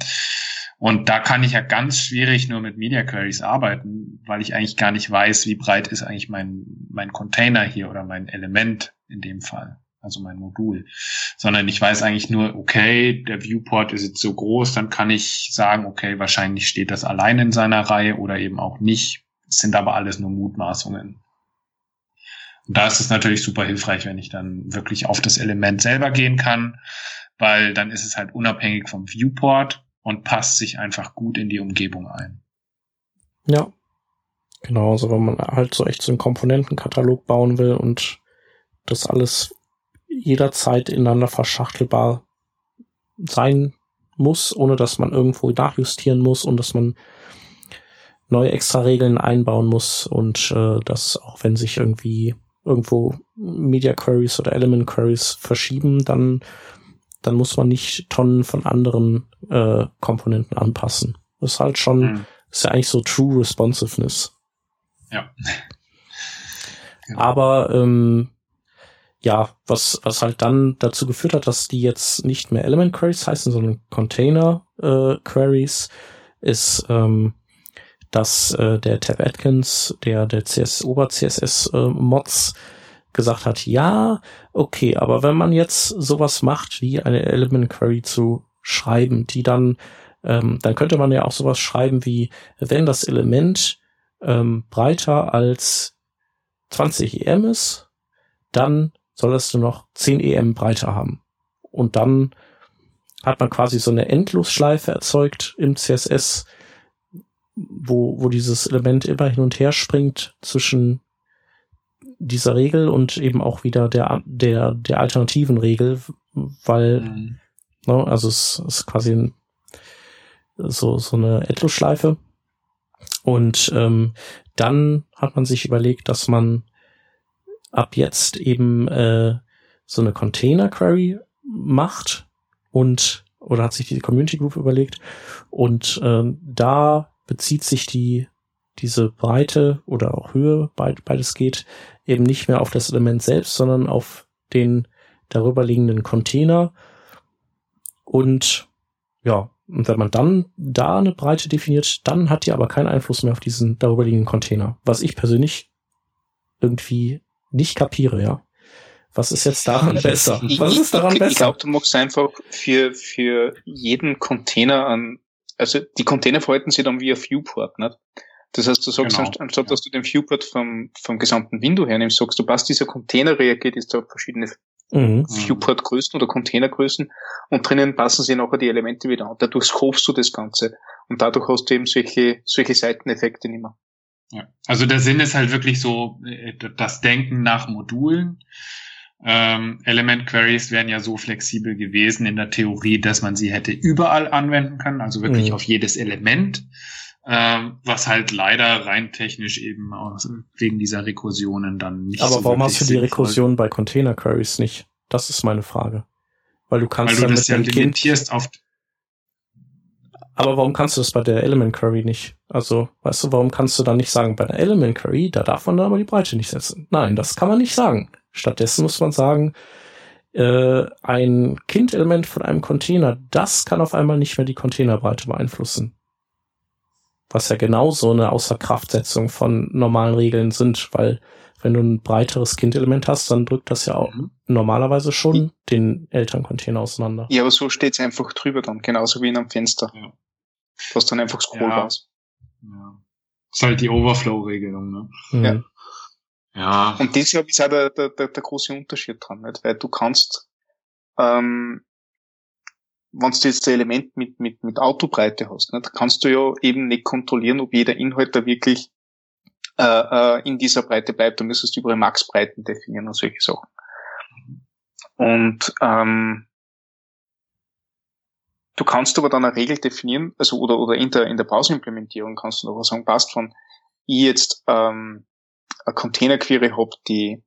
S2: Und da kann ich ja ganz schwierig nur mit Media Queries arbeiten, weil ich eigentlich gar nicht weiß, wie breit ist eigentlich mein, mein Container hier oder mein Element in dem Fall, also mein Modul. Sondern ich weiß eigentlich nur, okay, der Viewport ist jetzt so groß, dann kann ich sagen, okay, wahrscheinlich steht das allein in seiner Reihe oder eben auch nicht. Es sind aber alles nur Mutmaßungen. Und da ist es natürlich super hilfreich, wenn ich dann wirklich auf das Element selber gehen kann, weil dann ist es halt unabhängig vom Viewport und passt sich einfach gut in die Umgebung ein.
S1: Ja. Genau, also wenn man halt so echt so einen Komponentenkatalog bauen will und das alles jederzeit ineinander verschachtelbar sein muss, ohne dass man irgendwo nachjustieren muss und dass man neue extra Regeln einbauen muss und äh, dass auch wenn sich irgendwie irgendwo Media Queries oder Element Queries verschieben, dann, dann muss man nicht Tonnen von anderen äh, Komponenten anpassen. Das ist halt schon, mhm. ist ja eigentlich so True Responsiveness.
S2: Ja.
S1: genau. Aber ähm, ja, was, was halt dann dazu geführt hat, dass die jetzt nicht mehr Element Queries heißen, sondern Container äh, Queries, ist ähm, dass äh, der Tab Atkins, der der CS Ober CSS äh, gesagt hat, ja, okay, aber wenn man jetzt sowas macht, wie eine Element Query zu schreiben, die dann ähm, dann könnte man ja auch sowas schreiben wie, wenn das Element ähm, breiter als 20 EM ist, dann solltest du noch 10 EM breiter haben. Und dann hat man quasi so eine Endlosschleife erzeugt im CSS, wo, wo dieses Element immer hin und her springt zwischen dieser Regel und eben auch wieder der, der, der alternativen Regel, weil, mhm. ne, also es ist quasi ein, so, so eine Endlosschleife. Und ähm, dann hat man sich überlegt, dass man ab jetzt eben äh, so eine Container Query macht und oder hat sich die Community Group überlegt und äh, da bezieht sich die diese Breite oder auch Höhe, beides geht, eben nicht mehr auf das Element selbst, sondern auf den darüber liegenden Container. Und ja, und wenn man dann da eine Breite definiert, dann hat die aber keinen Einfluss mehr auf diesen darüber liegenden Container. Was ich persönlich irgendwie nicht kapiere, ja. Was ist jetzt daran besser? Was ist daran besser?
S3: Ich glaube, du machst einfach für, für jeden Container an also die Container verhalten sich dann wie ein Viewport, nicht? Das heißt, du sagst, genau. anstatt dass du den Viewport vom, vom gesamten Window hernimmst, sagst du, passt dieser Container reagiert jetzt auf verschiedene mhm. Viewport-Größen oder Containergrößen und drinnen passen sich nachher die Elemente wieder an. Dadurch scopest du das Ganze und dadurch hast du eben solche, solche Seiteneffekte nicht mehr.
S2: Ja. Also der Sinn ist halt wirklich so, äh, das Denken nach Modulen. Ähm, Element Queries wären ja so flexibel gewesen in der Theorie, dass man sie hätte überall anwenden können, also wirklich mhm. auf jedes Element, ähm, was halt leider rein technisch eben aus, wegen dieser Rekursionen dann nicht
S1: Aber so warum hast du die Rekursion bei Container Queries nicht? Das ist meine Frage. Weil du kannst
S2: Weil du das ja limitierst auf
S1: aber warum kannst du das bei der Element Query nicht? Also, weißt du, warum kannst du dann nicht sagen, bei der Element Query, da darf man dann aber die Breite nicht setzen? Nein, das kann man nicht sagen. Stattdessen muss man sagen, äh, ein Kind-Element von einem Container, das kann auf einmal nicht mehr die Containerbreite beeinflussen. Was ja genauso eine Außerkraftsetzung von normalen Regeln sind, weil wenn du ein breiteres Kind-Element hast, dann drückt das ja auch mhm. normalerweise schon den Elterncontainer auseinander.
S3: Ja, aber so steht's einfach drüber dann, genauso wie in einem Fenster. Ja. Was dann einfach scrollbar ja. ist.
S2: Ja. Das ist halt die Overflow-Regelung, ne? Mhm.
S3: Ja. Ja. Und deshalb ist auch der, der, der, der große Unterschied dran, nicht? weil du kannst, ähm, wenn du jetzt ein Element mit, mit, mit Autobreite hast, nicht? kannst du ja eben nicht kontrollieren, ob jeder Inhalt da wirklich äh, äh, in dieser Breite bleibt. Du müsstest überall Maxbreiten definieren und solche Sachen. Und ähm, du kannst aber dann eine Regel definieren, also oder, oder in der, in der Pausimplementierung kannst du noch sagen, passt von ich jetzt ähm, eine Container-Query habe, die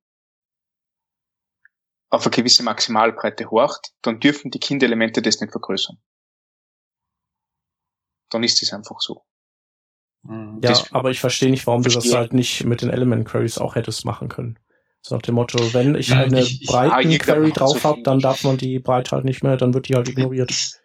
S3: auf eine gewisse Maximalbreite horcht, dann dürfen die Kindelemente das nicht vergrößern. Dann ist es einfach so.
S1: Mhm. Ja, das aber ich verstehe nicht, warum verstehe. du das halt nicht mit den Element Queries auch hättest machen können. So nach dem Motto, wenn ich eine ich, ich, breiten Query drauf habe, dann darf man die Breite halt nicht mehr, dann wird die halt ignoriert.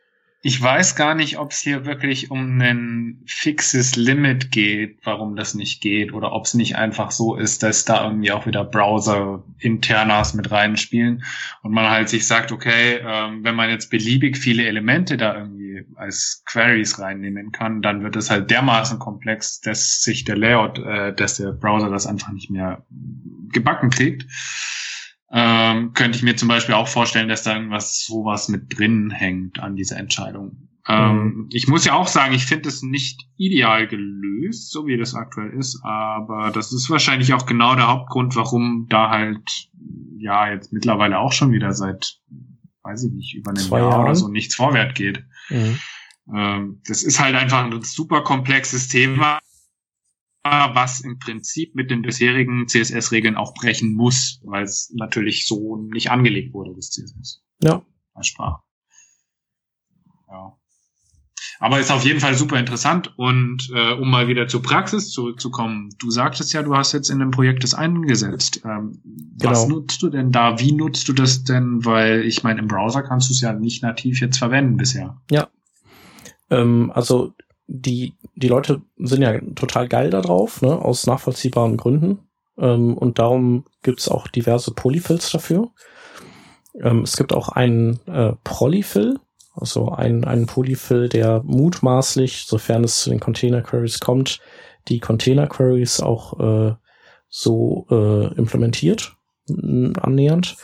S2: Ich weiß gar nicht, ob es hier wirklich um ein fixes Limit geht, warum das nicht geht, oder ob es nicht einfach so ist, dass da irgendwie auch wieder Browser-Internas mit reinspielen und man halt sich sagt, okay, ähm, wenn man jetzt beliebig viele Elemente da irgendwie als Queries reinnehmen kann, dann wird es halt dermaßen komplex, dass sich der Layout, äh, dass der Browser das einfach nicht mehr gebacken kriegt ähm, könnte ich mir zum Beispiel auch vorstellen, dass da irgendwas sowas mit drin hängt an dieser Entscheidung. Ähm, mhm. Ich muss ja auch sagen, ich finde es nicht ideal gelöst, so wie das aktuell ist, aber das ist wahrscheinlich auch genau der Hauptgrund, warum da halt ja jetzt mittlerweile auch schon wieder seit, weiß ich nicht, über einem Jahr Jahren. oder so nichts vorwärts geht. Mhm. Ähm, das ist halt einfach ein super komplexes Thema was im Prinzip mit den bisherigen CSS-Regeln auch brechen muss, weil es natürlich so nicht angelegt wurde, das CSS.
S1: Ja.
S2: Als Sprache. Ja. Aber ist auf jeden Fall super interessant und äh, um mal wieder zur Praxis zurückzukommen, du sagtest ja, du hast jetzt in dem Projekt das eingesetzt. Ähm, genau. Was nutzt du denn da? Wie nutzt du das denn? Weil ich meine, im Browser kannst du es ja nicht nativ jetzt verwenden bisher.
S1: Ja. Ähm, also die, die Leute sind ja total geil da drauf, ne, aus nachvollziehbaren Gründen. Ähm, und darum gibt's auch diverse Polyfills dafür. Ähm, es gibt auch einen äh, Polyfill, also einen, einen Polyfill, der mutmaßlich, sofern es zu den Container Queries kommt, die Container Queries auch äh, so äh, implementiert, annähernd.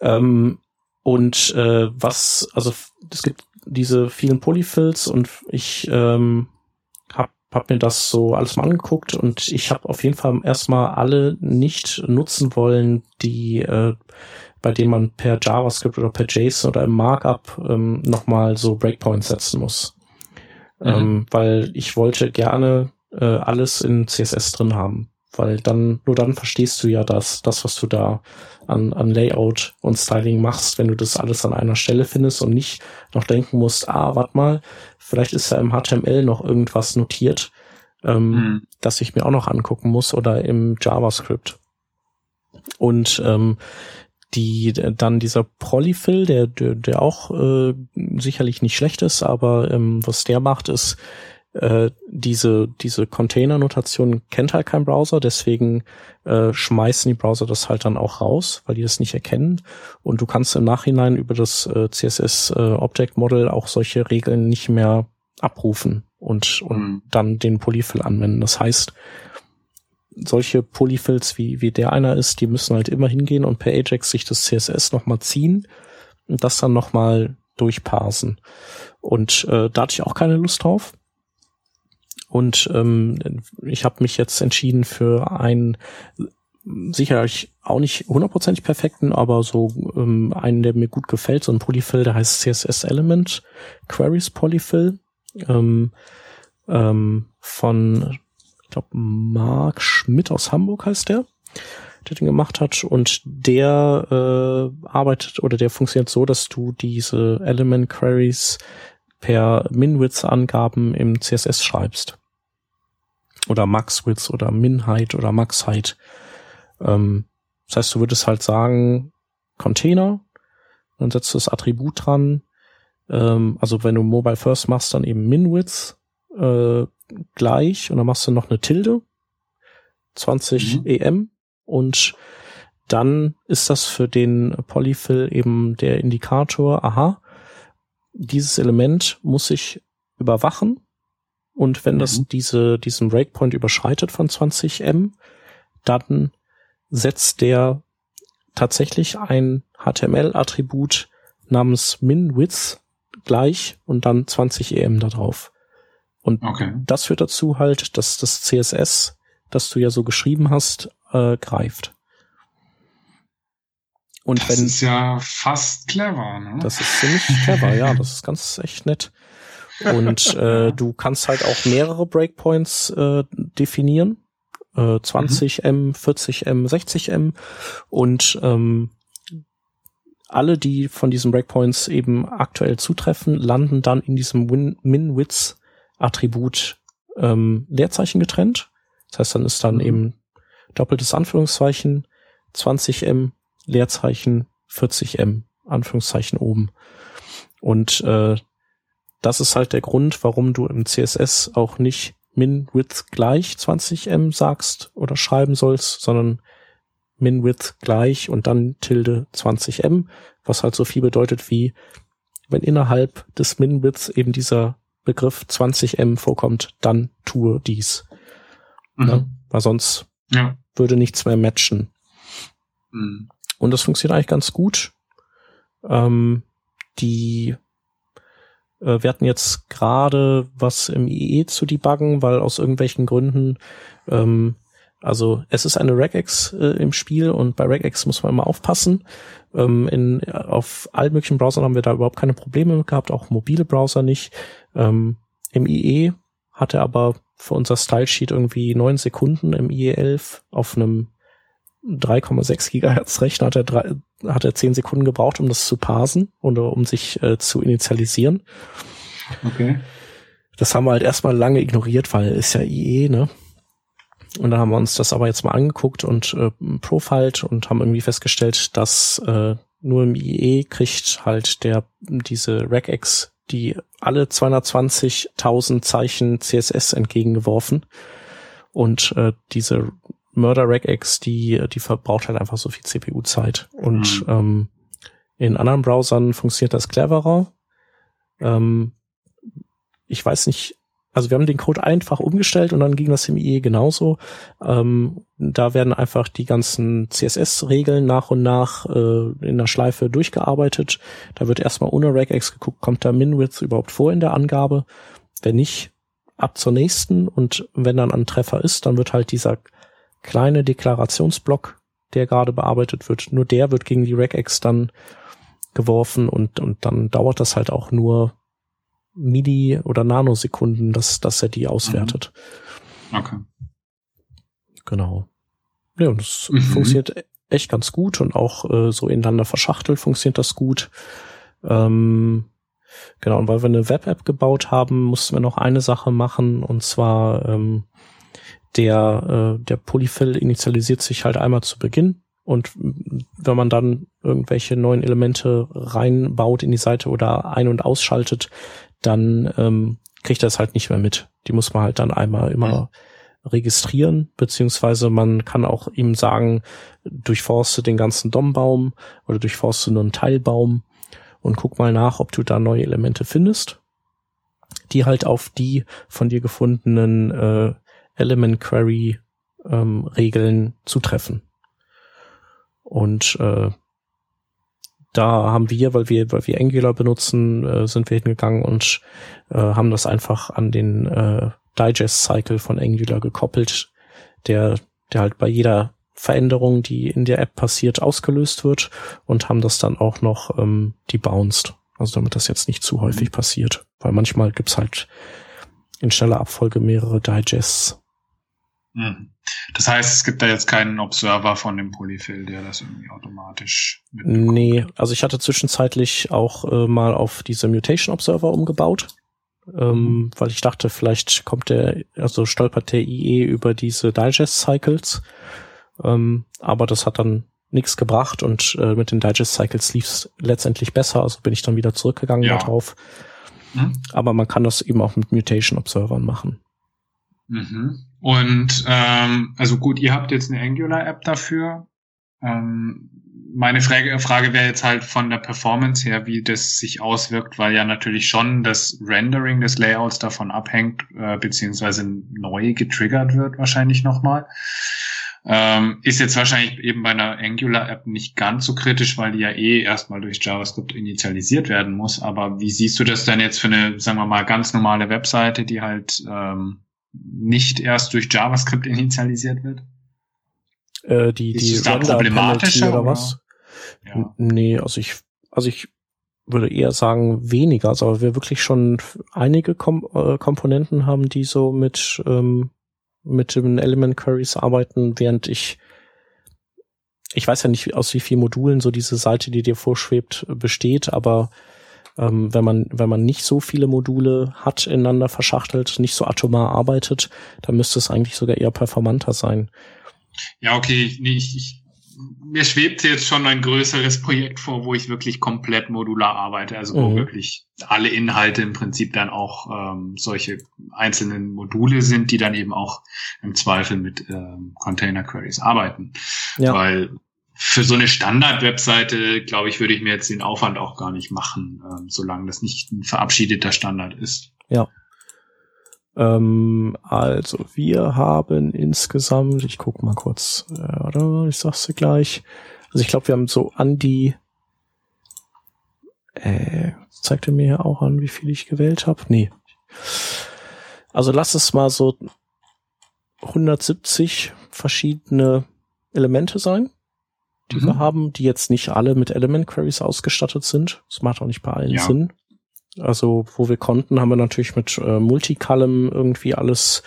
S1: Ähm, und äh, was, also es gibt diese vielen Polyfills und ich ähm, habe hab mir das so alles mal angeguckt und ich habe auf jeden Fall erstmal alle nicht nutzen wollen, die äh, bei denen man per JavaScript oder per JSON oder im Markup ähm, nochmal so Breakpoints setzen muss. Mhm. Ähm, weil ich wollte gerne äh, alles in CSS drin haben weil dann, nur dann verstehst du ja das, das, was du da an, an Layout und Styling machst, wenn du das alles an einer Stelle findest und nicht noch denken musst, ah, warte mal, vielleicht ist ja im HTML noch irgendwas notiert, ähm, mhm. das ich mir auch noch angucken muss oder im JavaScript. Und ähm, die dann dieser Polyfill, der, der, der auch äh, sicherlich nicht schlecht ist, aber ähm, was der macht, ist, äh, diese, diese Container-Notation kennt halt kein Browser, deswegen äh, schmeißen die Browser das halt dann auch raus, weil die das nicht erkennen. Und du kannst im Nachhinein über das äh, CSS äh, Object Model auch solche Regeln nicht mehr abrufen und, und mhm. dann den Polyfill anwenden. Das heißt, solche Polyfills wie, wie der einer ist, die müssen halt immer hingehen und per Ajax sich das CSS nochmal ziehen und das dann nochmal durchparsen. Und äh, da hatte ich auch keine Lust drauf. Und ähm, ich habe mich jetzt entschieden für einen sicherlich auch nicht hundertprozentig perfekten, aber so ähm, einen, der mir gut gefällt, so ein Polyfill, der heißt CSS Element Queries Polyfill. Ähm, ähm, von, ich glaube, Mark Schmidt aus Hamburg heißt der, der den gemacht hat. Und der äh, arbeitet oder der funktioniert so, dass du diese Element Queries per Min-Width-Angaben im CSS schreibst. Oder Max-Width oder Min-Height oder Max-Height. Ähm, das heißt, du würdest halt sagen, Container, dann setzt du das Attribut dran. Ähm, also wenn du Mobile First machst, dann eben Min-Width äh, gleich und dann machst du noch eine Tilde, 20 mhm. EM und dann ist das für den Polyfill eben der Indikator, aha, dieses Element muss ich überwachen und wenn mhm. das diese, diesen Breakpoint überschreitet von 20 M, dann setzt der tatsächlich ein HTML-Attribut namens min-width gleich und dann 20 EM da drauf. Und okay. das führt dazu halt, dass das CSS, das du ja so geschrieben hast, äh, greift.
S2: Und das wenn, ist ja fast clever, ne?
S1: Das ist ziemlich clever, ja. Das ist ganz echt nett. Und äh, du kannst halt auch mehrere Breakpoints äh, definieren. Äh, 20 M, 40 M, 60 M. Und ähm, alle, die von diesen Breakpoints eben aktuell zutreffen, landen dann in diesem Min-Width-Attribut ähm, Leerzeichen getrennt. Das heißt, dann ist dann mhm. eben doppeltes Anführungszeichen, 20 M, Leerzeichen 40 M, Anführungszeichen oben. Und äh, das ist halt der Grund, warum du im CSS auch nicht min-width gleich 20m sagst oder schreiben sollst, sondern min-width gleich und dann tilde 20m, was halt so viel bedeutet wie, wenn innerhalb des min-widths eben dieser Begriff 20m vorkommt, dann tue dies. Mhm. Ja, weil sonst ja. würde nichts mehr matchen. Mhm. Und das funktioniert eigentlich ganz gut. Ähm, die äh, wir hatten jetzt gerade was im IE zu debuggen, weil aus irgendwelchen Gründen, ähm, also es ist eine Regex äh, im Spiel und bei Regex muss man immer aufpassen. Ähm, in, auf allen möglichen Browsern haben wir da überhaupt keine Probleme gehabt, auch mobile Browser nicht. Ähm, Im IE hatte aber für unser Style Sheet irgendwie neun Sekunden im IE 11 auf einem 3,6 Gigahertz Rechner hat er, drei, hat er 10 Sekunden gebraucht, um das zu parsen oder um sich äh, zu initialisieren.
S2: Okay.
S1: Das haben wir halt erstmal lange ignoriert, weil ist ja IE, ne? Und dann haben wir uns das aber jetzt mal angeguckt und äh, profiled und haben irgendwie festgestellt, dass äh, nur im IE kriegt halt der diese Regex die alle 220.000 Zeichen CSS entgegengeworfen und äh, diese Murder Regex, die, die verbraucht halt einfach so viel CPU-Zeit. Und mhm. ähm, in anderen Browsern funktioniert das cleverer. Ähm, ich weiß nicht, also wir haben den Code einfach umgestellt und dann ging das im IE genauso. Ähm, da werden einfach die ganzen CSS-Regeln nach und nach äh, in der Schleife durchgearbeitet. Da wird erstmal ohne Regex geguckt, kommt da Min-Width überhaupt vor in der Angabe. Wenn nicht, ab zur nächsten und wenn dann ein Treffer ist, dann wird halt dieser kleine Deklarationsblock, der gerade bearbeitet wird, nur der wird gegen die Regex dann geworfen und, und dann dauert das halt auch nur Midi oder Nanosekunden, dass, dass er die auswertet.
S2: Mhm. Okay.
S1: Genau. Ja, und das mhm. funktioniert echt ganz gut und auch äh, so ineinander verschachtelt funktioniert das gut. Ähm, genau, und weil wir eine Web-App gebaut haben, mussten wir noch eine Sache machen und zwar ähm, der, äh, der Polyfill initialisiert sich halt einmal zu Beginn und wenn man dann irgendwelche neuen Elemente reinbaut in die Seite oder ein- und ausschaltet, dann ähm, kriegt er es halt nicht mehr mit. Die muss man halt dann einmal immer registrieren, beziehungsweise man kann auch ihm sagen, durchforste den ganzen DOM-Baum oder durchforste nur einen Teilbaum und guck mal nach, ob du da neue Elemente findest, die halt auf die von dir gefundenen äh, Element Query ähm, Regeln zutreffen. Und äh, da haben wir, weil wir, weil wir Angular benutzen, äh, sind wir hingegangen und äh, haben das einfach an den äh, Digest Cycle von Angular gekoppelt, der, der halt bei jeder Veränderung, die in der App passiert, ausgelöst wird und haben das dann auch noch ähm, debounced. Also damit das jetzt nicht zu häufig passiert. Weil manchmal gibt's halt in schneller Abfolge mehrere Digests.
S2: Mhm. Das heißt, es gibt da jetzt keinen Observer von dem Polyfill, der das irgendwie automatisch
S1: mitbekommt. Nee, also ich hatte zwischenzeitlich auch äh, mal auf diese Mutation Observer umgebaut, ähm, mhm. weil ich dachte, vielleicht kommt der, also stolpert der IE über diese Digest Cycles, ähm, aber das hat dann nichts gebracht und äh, mit den Digest Cycles lief es letztendlich besser, also bin ich dann wieder zurückgegangen ja. darauf. Mhm. Aber man kann das eben auch mit Mutation Observern machen.
S2: Mhm. Und ähm, also gut, ihr habt jetzt eine Angular-App dafür. Ähm, meine Frage, Frage wäre jetzt halt von der Performance her, wie das sich auswirkt, weil ja natürlich schon das Rendering des Layouts davon abhängt, äh, beziehungsweise neu getriggert wird wahrscheinlich nochmal. Ähm, ist jetzt wahrscheinlich eben bei einer Angular-App nicht ganz so kritisch, weil die ja eh erstmal durch JavaScript initialisiert werden muss. Aber wie siehst du das denn jetzt für eine, sagen wir mal, ganz normale Webseite, die halt ähm, nicht erst durch JavaScript initialisiert wird?
S1: Äh, die ist die
S2: es da problematischer
S1: oder was? Ja. Nee, also ich, also ich würde eher sagen weniger, also aber wir wirklich schon einige Kom äh, Komponenten haben, die so mit ähm, mit den Element Queries arbeiten, während ich ich weiß ja nicht, aus wie vielen Modulen so diese Seite, die dir vorschwebt, besteht, aber ähm, wenn man, wenn man nicht so viele Module hat, ineinander verschachtelt, nicht so atomar arbeitet, dann müsste es eigentlich sogar eher performanter sein.
S2: Ja, okay, nee, ich, ich mir schwebt jetzt schon ein größeres Projekt vor, wo ich wirklich komplett modular arbeite, also wo mhm. wirklich alle Inhalte im Prinzip dann auch ähm, solche einzelnen Module sind, die dann eben auch im Zweifel mit ähm, Container Queries arbeiten. Ja. Weil für so eine Standard-Webseite, glaube ich, würde ich mir jetzt den Aufwand auch gar nicht machen, ähm, solange das nicht ein verabschiedeter Standard ist.
S1: Ja. Ähm, also wir haben insgesamt, ich guck mal kurz, äh, ich sag's dir gleich. Also ich glaube, wir haben so an die, äh, zeigt er mir ja auch an, wie viel ich gewählt habe? Nee. Also lass es mal so 170 verschiedene Elemente sein, die mhm. wir haben, die jetzt nicht alle mit Element Queries ausgestattet sind. Das macht auch nicht bei allen ja. Sinn. Also, wo wir konnten, haben wir natürlich mit äh, Multicolumn irgendwie alles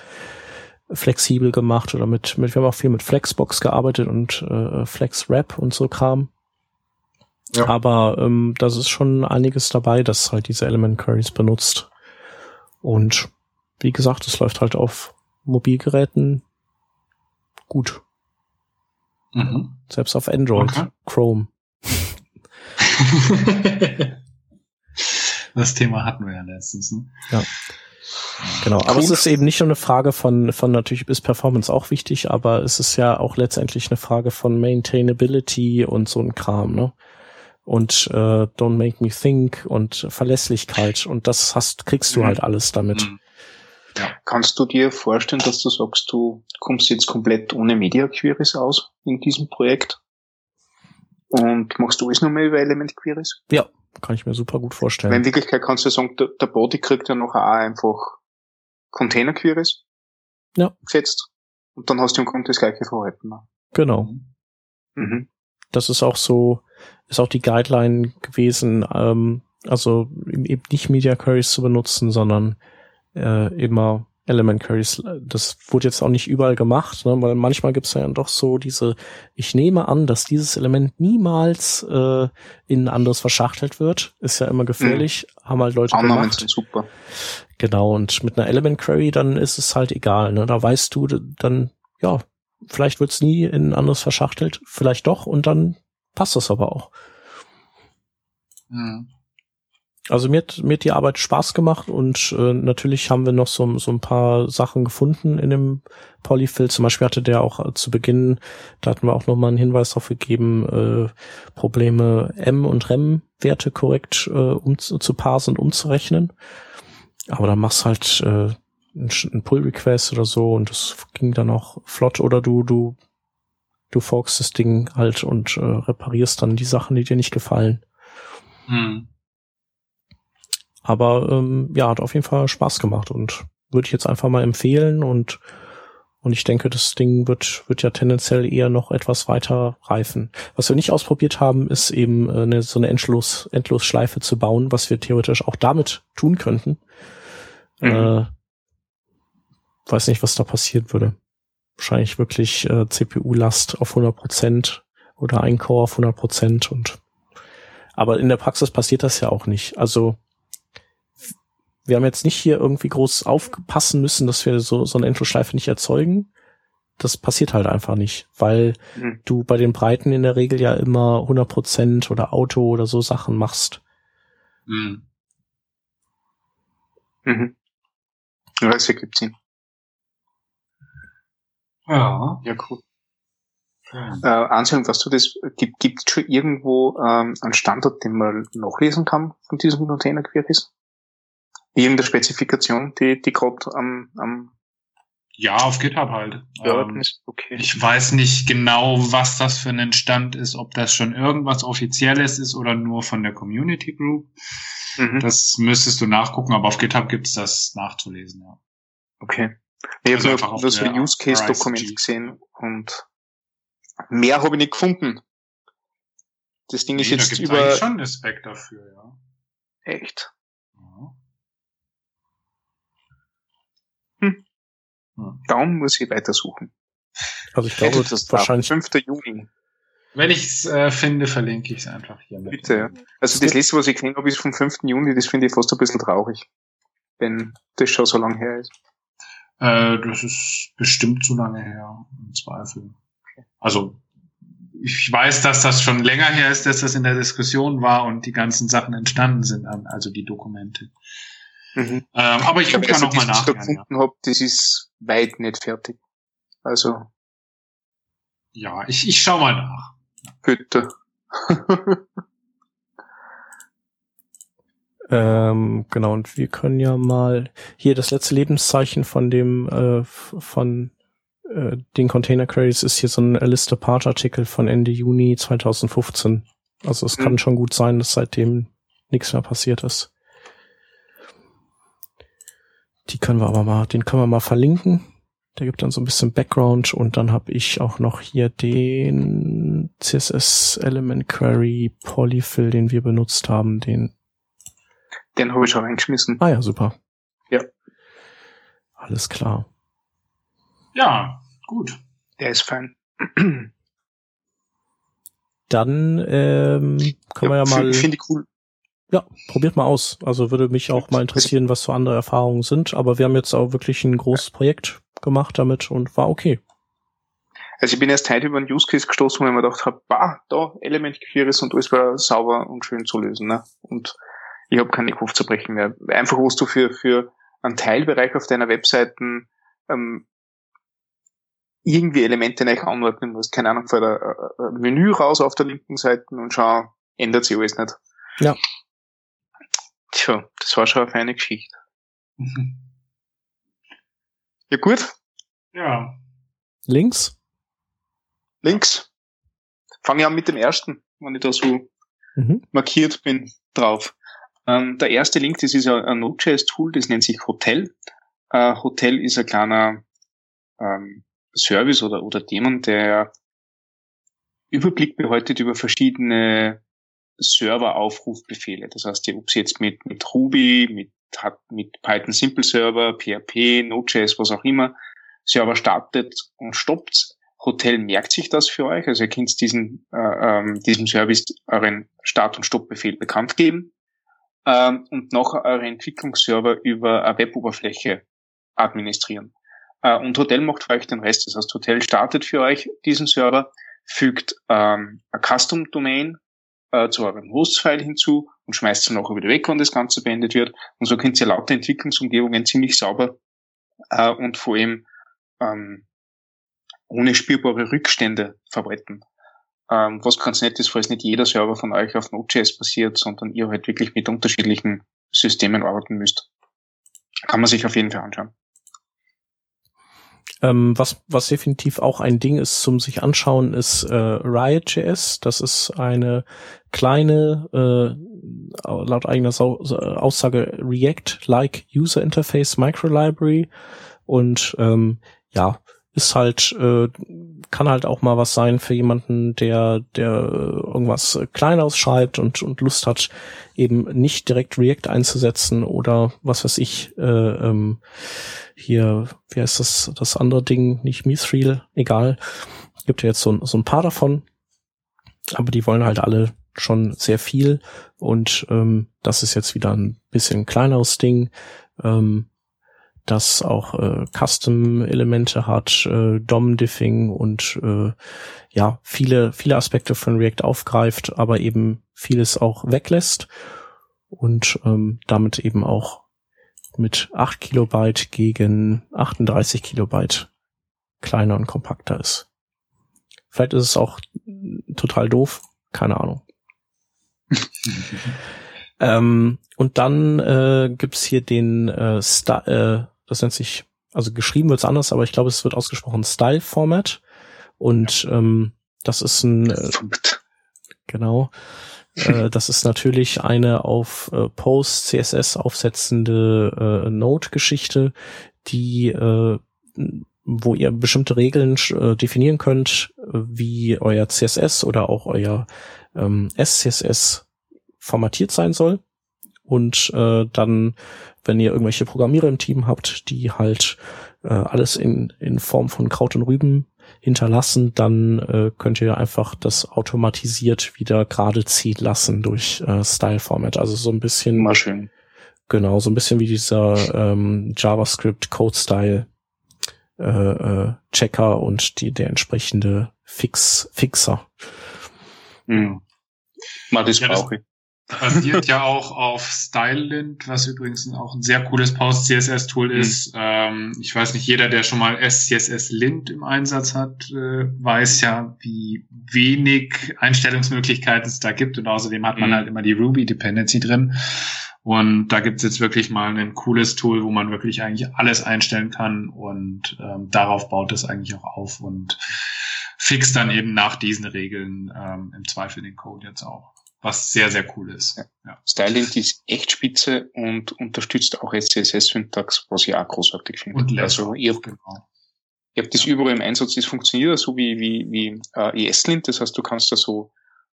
S1: flexibel gemacht oder mit, mit wir haben auch viel mit Flexbox gearbeitet und äh, FlexWrap und so Kram. Ja. Aber ähm, das ist schon einiges dabei, das halt diese Element Queries benutzt. Und wie gesagt, es läuft halt auf Mobilgeräten gut. Mhm. Selbst auf Android, okay. Chrome.
S2: Das Thema hatten wir ja letztens. Ne?
S1: Ja. Genau, aber cool. es ist eben nicht nur eine Frage von, von natürlich ist Performance auch wichtig, aber es ist ja auch letztendlich eine Frage von Maintainability und so ein Kram, ne? Und äh, Don't Make Me Think und Verlässlichkeit und das hast, kriegst du mhm. halt alles damit. Mhm.
S3: Ja. Kannst du dir vorstellen, dass du sagst, du kommst jetzt komplett ohne Media Queries aus in diesem Projekt? Und machst du alles nochmal über Element Queries?
S1: Ja, kann ich mir super gut vorstellen.
S3: in Wirklichkeit kannst du sagen, der, der Body kriegt ja noch auch einfach Container Queries
S1: ja.
S3: gesetzt. Und dann hast du im Grunde das gleiche Verhalten.
S1: Genau. Mhm. Das ist auch so, ist auch die Guideline gewesen, ähm, also eben nicht Media Queries zu benutzen, sondern äh, immer Element Queries, das wurde jetzt auch nicht überall gemacht, ne, weil manchmal gibt es ja doch so diese, ich nehme an, dass dieses Element niemals äh, in ein anderes verschachtelt wird. Ist ja immer gefährlich, mhm. haben halt Leute Annahmen gemacht. Sind super. Genau, und mit einer Element Query, dann ist es halt egal. Ne? Da weißt du, dann, ja, vielleicht wird es nie in ein anderes verschachtelt, vielleicht doch, und dann passt das aber auch. Mhm. Also mir hat, mir hat die Arbeit Spaß gemacht und äh, natürlich haben wir noch so, so ein paar Sachen gefunden in dem Polyfill. Zum Beispiel hatte der auch äh, zu Beginn, da hatten wir auch nochmal einen Hinweis darauf gegeben, äh, Probleme M- und REM-Werte korrekt äh, um, zu parsen und umzurechnen. Aber dann machst halt äh, ein Pull-Request oder so und das ging dann auch flott oder du, du, du forkst das Ding halt und äh, reparierst dann die Sachen, die dir nicht gefallen. Hm. Aber ähm, ja, hat auf jeden Fall Spaß gemacht und würde ich jetzt einfach mal empfehlen und und ich denke, das Ding wird, wird ja tendenziell eher noch etwas weiter reifen. Was wir nicht ausprobiert haben, ist eben äh, eine, so eine Endlos, Endlosschleife zu bauen, was wir theoretisch auch damit tun könnten. Mhm. Äh, weiß nicht, was da passieren würde. Wahrscheinlich wirklich äh, CPU-Last auf 100 Prozent oder ein Core auf 100 Prozent und aber in der Praxis passiert das ja auch nicht. Also wir haben jetzt nicht hier irgendwie groß aufpassen müssen, dass wir so, so eine Endlosschleife nicht erzeugen. Das passiert halt einfach nicht, weil mhm. du bei den Breiten in der Regel ja immer 100% oder Auto oder so Sachen machst. Mhm.
S3: Mhm. Ja, das ergibt Sinn. Ja. Ja, cool. Äh, Anselm, was du das, gibt, gibt schon irgendwo ähm, einen Standard, den man nachlesen kann von diesem Container Queries? Irgendeine Spezifikation, die, die gerade am, am
S2: ja, auf GitHub halt. Ja, ähm, okay. Ich weiß nicht genau, was das für ein Stand ist, ob das schon irgendwas Offizielles ist oder nur von der Community Group. Mhm. Das müsstest du nachgucken, aber auf GitHub gibt's das nachzulesen, ja.
S3: Okay. Ich also habe nur das Use Case Dokument gesehen und mehr habe ich nicht gefunden. Das Ding nee, ist jetzt da über.
S2: schon Spec dafür, ja.
S3: Echt? Darum muss ich weitersuchen.
S1: Also ich glaube, das ist wahrscheinlich
S3: 5. Juni.
S2: Wenn ich es äh, finde, verlinke ich es einfach hier.
S3: Mit. Bitte, ja. Also das letzte, was ich gesehen habe, ist vom 5. Juni, das finde ich fast ein bisschen traurig. Wenn das schon so lange her ist.
S2: Äh, das ist bestimmt zu lange her, im Zweifel. Also ich weiß, dass das schon länger her ist, dass das in der Diskussion war und die ganzen Sachen entstanden sind, also die Dokumente. Mhm. Ähm, aber ich, ich gucke da nochmal nach.
S3: Was ich gefunden ja. habe, das ist weit nicht fertig. Also.
S2: Ja, ich, ich schau mal nach.
S3: Bitte.
S1: ähm, genau, und wir können ja mal hier das letzte Lebenszeichen von dem, äh, von äh, den Container Queries ist hier so ein Alistair Part Artikel von Ende Juni 2015. Also es mhm. kann schon gut sein, dass seitdem nichts mehr passiert ist. Die können wir aber mal, den können wir mal verlinken. Der gibt dann so ein bisschen Background und dann habe ich auch noch hier den CSS Element Query Polyfill, den wir benutzt haben, den.
S3: Den habe ich auch reingeschmissen.
S1: Ah ja, super.
S3: Ja.
S1: Alles klar.
S2: Ja, gut.
S3: Der ist fein.
S1: Dann ähm, können ja, wir ja mal.
S3: Finde ich cool.
S1: Ja, probiert mal aus. Also würde mich auch mal interessieren, was so andere Erfahrungen sind. Aber wir haben jetzt auch wirklich ein großes Projekt gemacht damit und war okay.
S3: Also ich bin erst heute über einen Use Case gestoßen, wo ich mir gedacht habe, bah, da Element Queries und alles war sauber und schön zu lösen. Ne? Und ich habe keine Kopfzerbrechen mehr. Einfach, was du für, für einen Teilbereich auf deiner Webseiten ähm, irgendwie Elemente nicht anordnen musst. Keine Ahnung, vor der äh, äh, Menü raus auf der linken Seite und schau, ändert sich alles nicht.
S1: Ja.
S3: Tja, das war schon eine feine Geschichte. Ja, gut.
S2: Ja.
S1: Links?
S3: Links. Fange ich an mit dem ersten, wenn ich da so mhm. markiert bin drauf. Ähm, der erste Link, das ist ein, Node.js-Tool, das nennt sich Hotel. Äh, Hotel ist ein kleiner ähm, Service oder, oder Dämon, der Überblick behält über verschiedene Server-Aufrufbefehle. Das heißt, ob sie jetzt mit, mit Ruby, mit, mit Python Simple Server, PHP, Node.js, was auch immer, Server startet und stoppt. Hotel merkt sich das für euch, also ihr könnt diesen, äh, ähm, diesem Service euren Start- und Stoppbefehl bekannt geben ähm, und nachher eure Entwicklungsserver über eine Weboberfläche administrieren. Äh, und Hotel macht für euch den Rest. Das heißt, Hotel startet für euch diesen Server, fügt ähm, eine Custom-Domain äh, zu eurem Host-File hinzu und schmeißt sie nachher wieder weg, wenn das Ganze beendet wird. Und so könnt ihr lauter Entwicklungsumgebungen ziemlich sauber äh, und vor allem ähm, ohne spürbare Rückstände verwalten. Ähm, was ganz nett ist, falls nicht jeder Server von euch auf Node.js basiert, sondern ihr halt wirklich mit unterschiedlichen Systemen arbeiten müsst. Kann man sich auf jeden Fall anschauen.
S1: Ähm, was, was definitiv auch ein Ding ist zum sich anschauen, ist äh, Riot.js. Das ist eine kleine, äh, laut eigener Sau Aussage React-like User Interface Microlibrary. Und ähm, ja, ist halt, äh, kann halt auch mal was sein für jemanden, der, der irgendwas Kleineres schreibt und, und Lust hat, eben nicht direkt React einzusetzen oder was weiß ich, äh, ähm, hier, wie heißt das, das andere Ding, nicht Mithril, egal. Gibt ja jetzt so, so ein paar davon. Aber die wollen halt alle schon sehr viel und ähm, das ist jetzt wieder ein bisschen kleineres Ding. Ähm, das auch äh, Custom-Elemente hat, äh, DOM-Diffing und äh, ja, viele, viele Aspekte von React aufgreift, aber eben vieles auch weglässt und ähm, damit eben auch mit 8 Kilobyte gegen 38 Kilobyte kleiner und kompakter ist. Vielleicht ist es auch total doof, keine Ahnung. ähm, und dann äh, gibt's hier den äh, Sta äh, das nennt sich, also geschrieben wird's anders, aber ich glaube, es wird ausgesprochen Style Format. Und ähm, das ist ein äh, genau. äh, das ist natürlich eine auf äh, Post CSS aufsetzende äh, Node-Geschichte, die äh, wo ihr bestimmte Regeln äh, definieren könnt, wie euer CSS oder auch euer ähm, SCSS formatiert sein soll. Und äh, dann wenn ihr irgendwelche Programmierer im Team habt, die halt äh, alles in, in Form von Kraut und Rüben hinterlassen, dann äh, könnt ihr einfach das automatisiert wieder gerade ziehen lassen durch äh, Style Format. Also so ein bisschen.
S3: Mal schön.
S1: Genau, so ein bisschen wie dieser ähm, JavaScript Code Style äh, äh, Checker und die, der entsprechende Fix, Fixer.
S3: Mhm. Mal das ja, brauche ich
S2: basiert ja auch auf StyleLint, was übrigens auch ein sehr cooles Post-CSS-Tool mhm. ist. Ähm, ich weiß nicht, jeder, der schon mal SCSS-Lint im Einsatz hat, äh, weiß ja, wie wenig Einstellungsmöglichkeiten es da gibt. Und außerdem hat man mhm. halt immer die Ruby-Dependency drin. Und da gibt's jetzt wirklich mal ein cooles Tool, wo man wirklich eigentlich alles einstellen kann und ähm, darauf baut es eigentlich auch auf und fixt dann eben nach diesen Regeln ähm, im Zweifel den Code jetzt auch was sehr, sehr cool ist. Ja.
S3: Ja. Styling ist echt spitze und unterstützt auch SCSS-Syntax, was ich auch großartig finde. Und also ich habe genau. ich hab das ja. überall im Einsatz, das funktioniert so wie, wie, wie äh, ESLint, das heißt, du kannst da so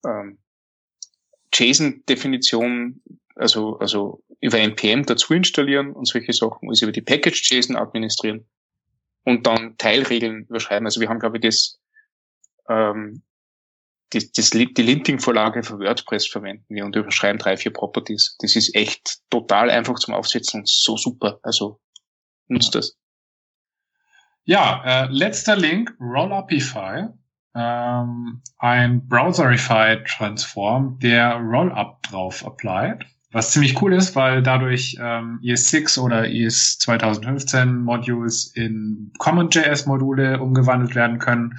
S3: ähm, JSON-Definition, also, also über NPM dazu installieren und solche Sachen, also über die Package-JSON administrieren und dann Teilregeln überschreiben. Also wir haben, glaube ich, das ähm, die, das, die Linting-Vorlage für WordPress verwenden wir und überschreiben drei, vier Properties. Das ist echt total einfach zum Aufsetzen und so super. Also nutzt ja. das.
S2: Ja, äh, letzter Link, Rollupify. Ähm, ein Browserify Transform, der Rollup drauf applied. Was ziemlich cool ist, weil dadurch ähm, ES6 oder ES 2015 Modules in CommonJS Module umgewandelt werden können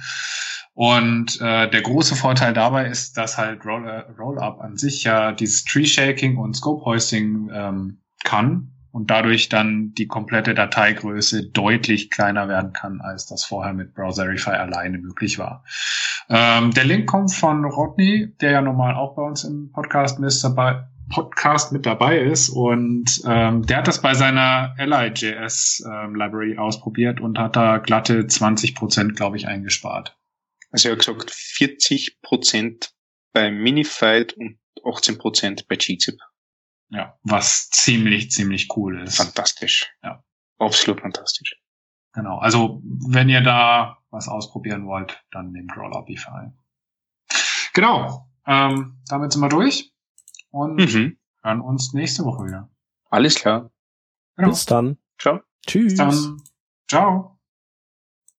S2: und äh, der große Vorteil dabei ist, dass halt Roll Rollup an sich ja dieses Tree Shaking und Scope Hoisting ähm, kann und dadurch dann die komplette Dateigröße deutlich kleiner werden kann, als das vorher mit Browserify alleine möglich war. Ähm, der Link kommt von Rodney, der ja normal auch bei uns im Podcast mit dabei, Podcast mit dabei ist und ähm, der hat das bei seiner LIJS ähm, Library ausprobiert und hat da glatte 20 Prozent, glaube ich, eingespart.
S3: Also er hat gesagt 40 Prozent bei Minified und 18 Prozent bei GZIP.
S2: Ja, was ziemlich, ziemlich cool ist.
S3: Fantastisch. Ja. Absolut fantastisch.
S2: Genau. Also, wenn ihr da was ausprobieren wollt, dann nehmt Rollupify. Genau. Ähm, damit sind wir durch und mhm. hören uns nächste Woche wieder.
S3: Alles klar.
S1: Genau. Bis dann.
S3: Ciao.
S1: Tschüss. Bis dann.
S2: Ciao.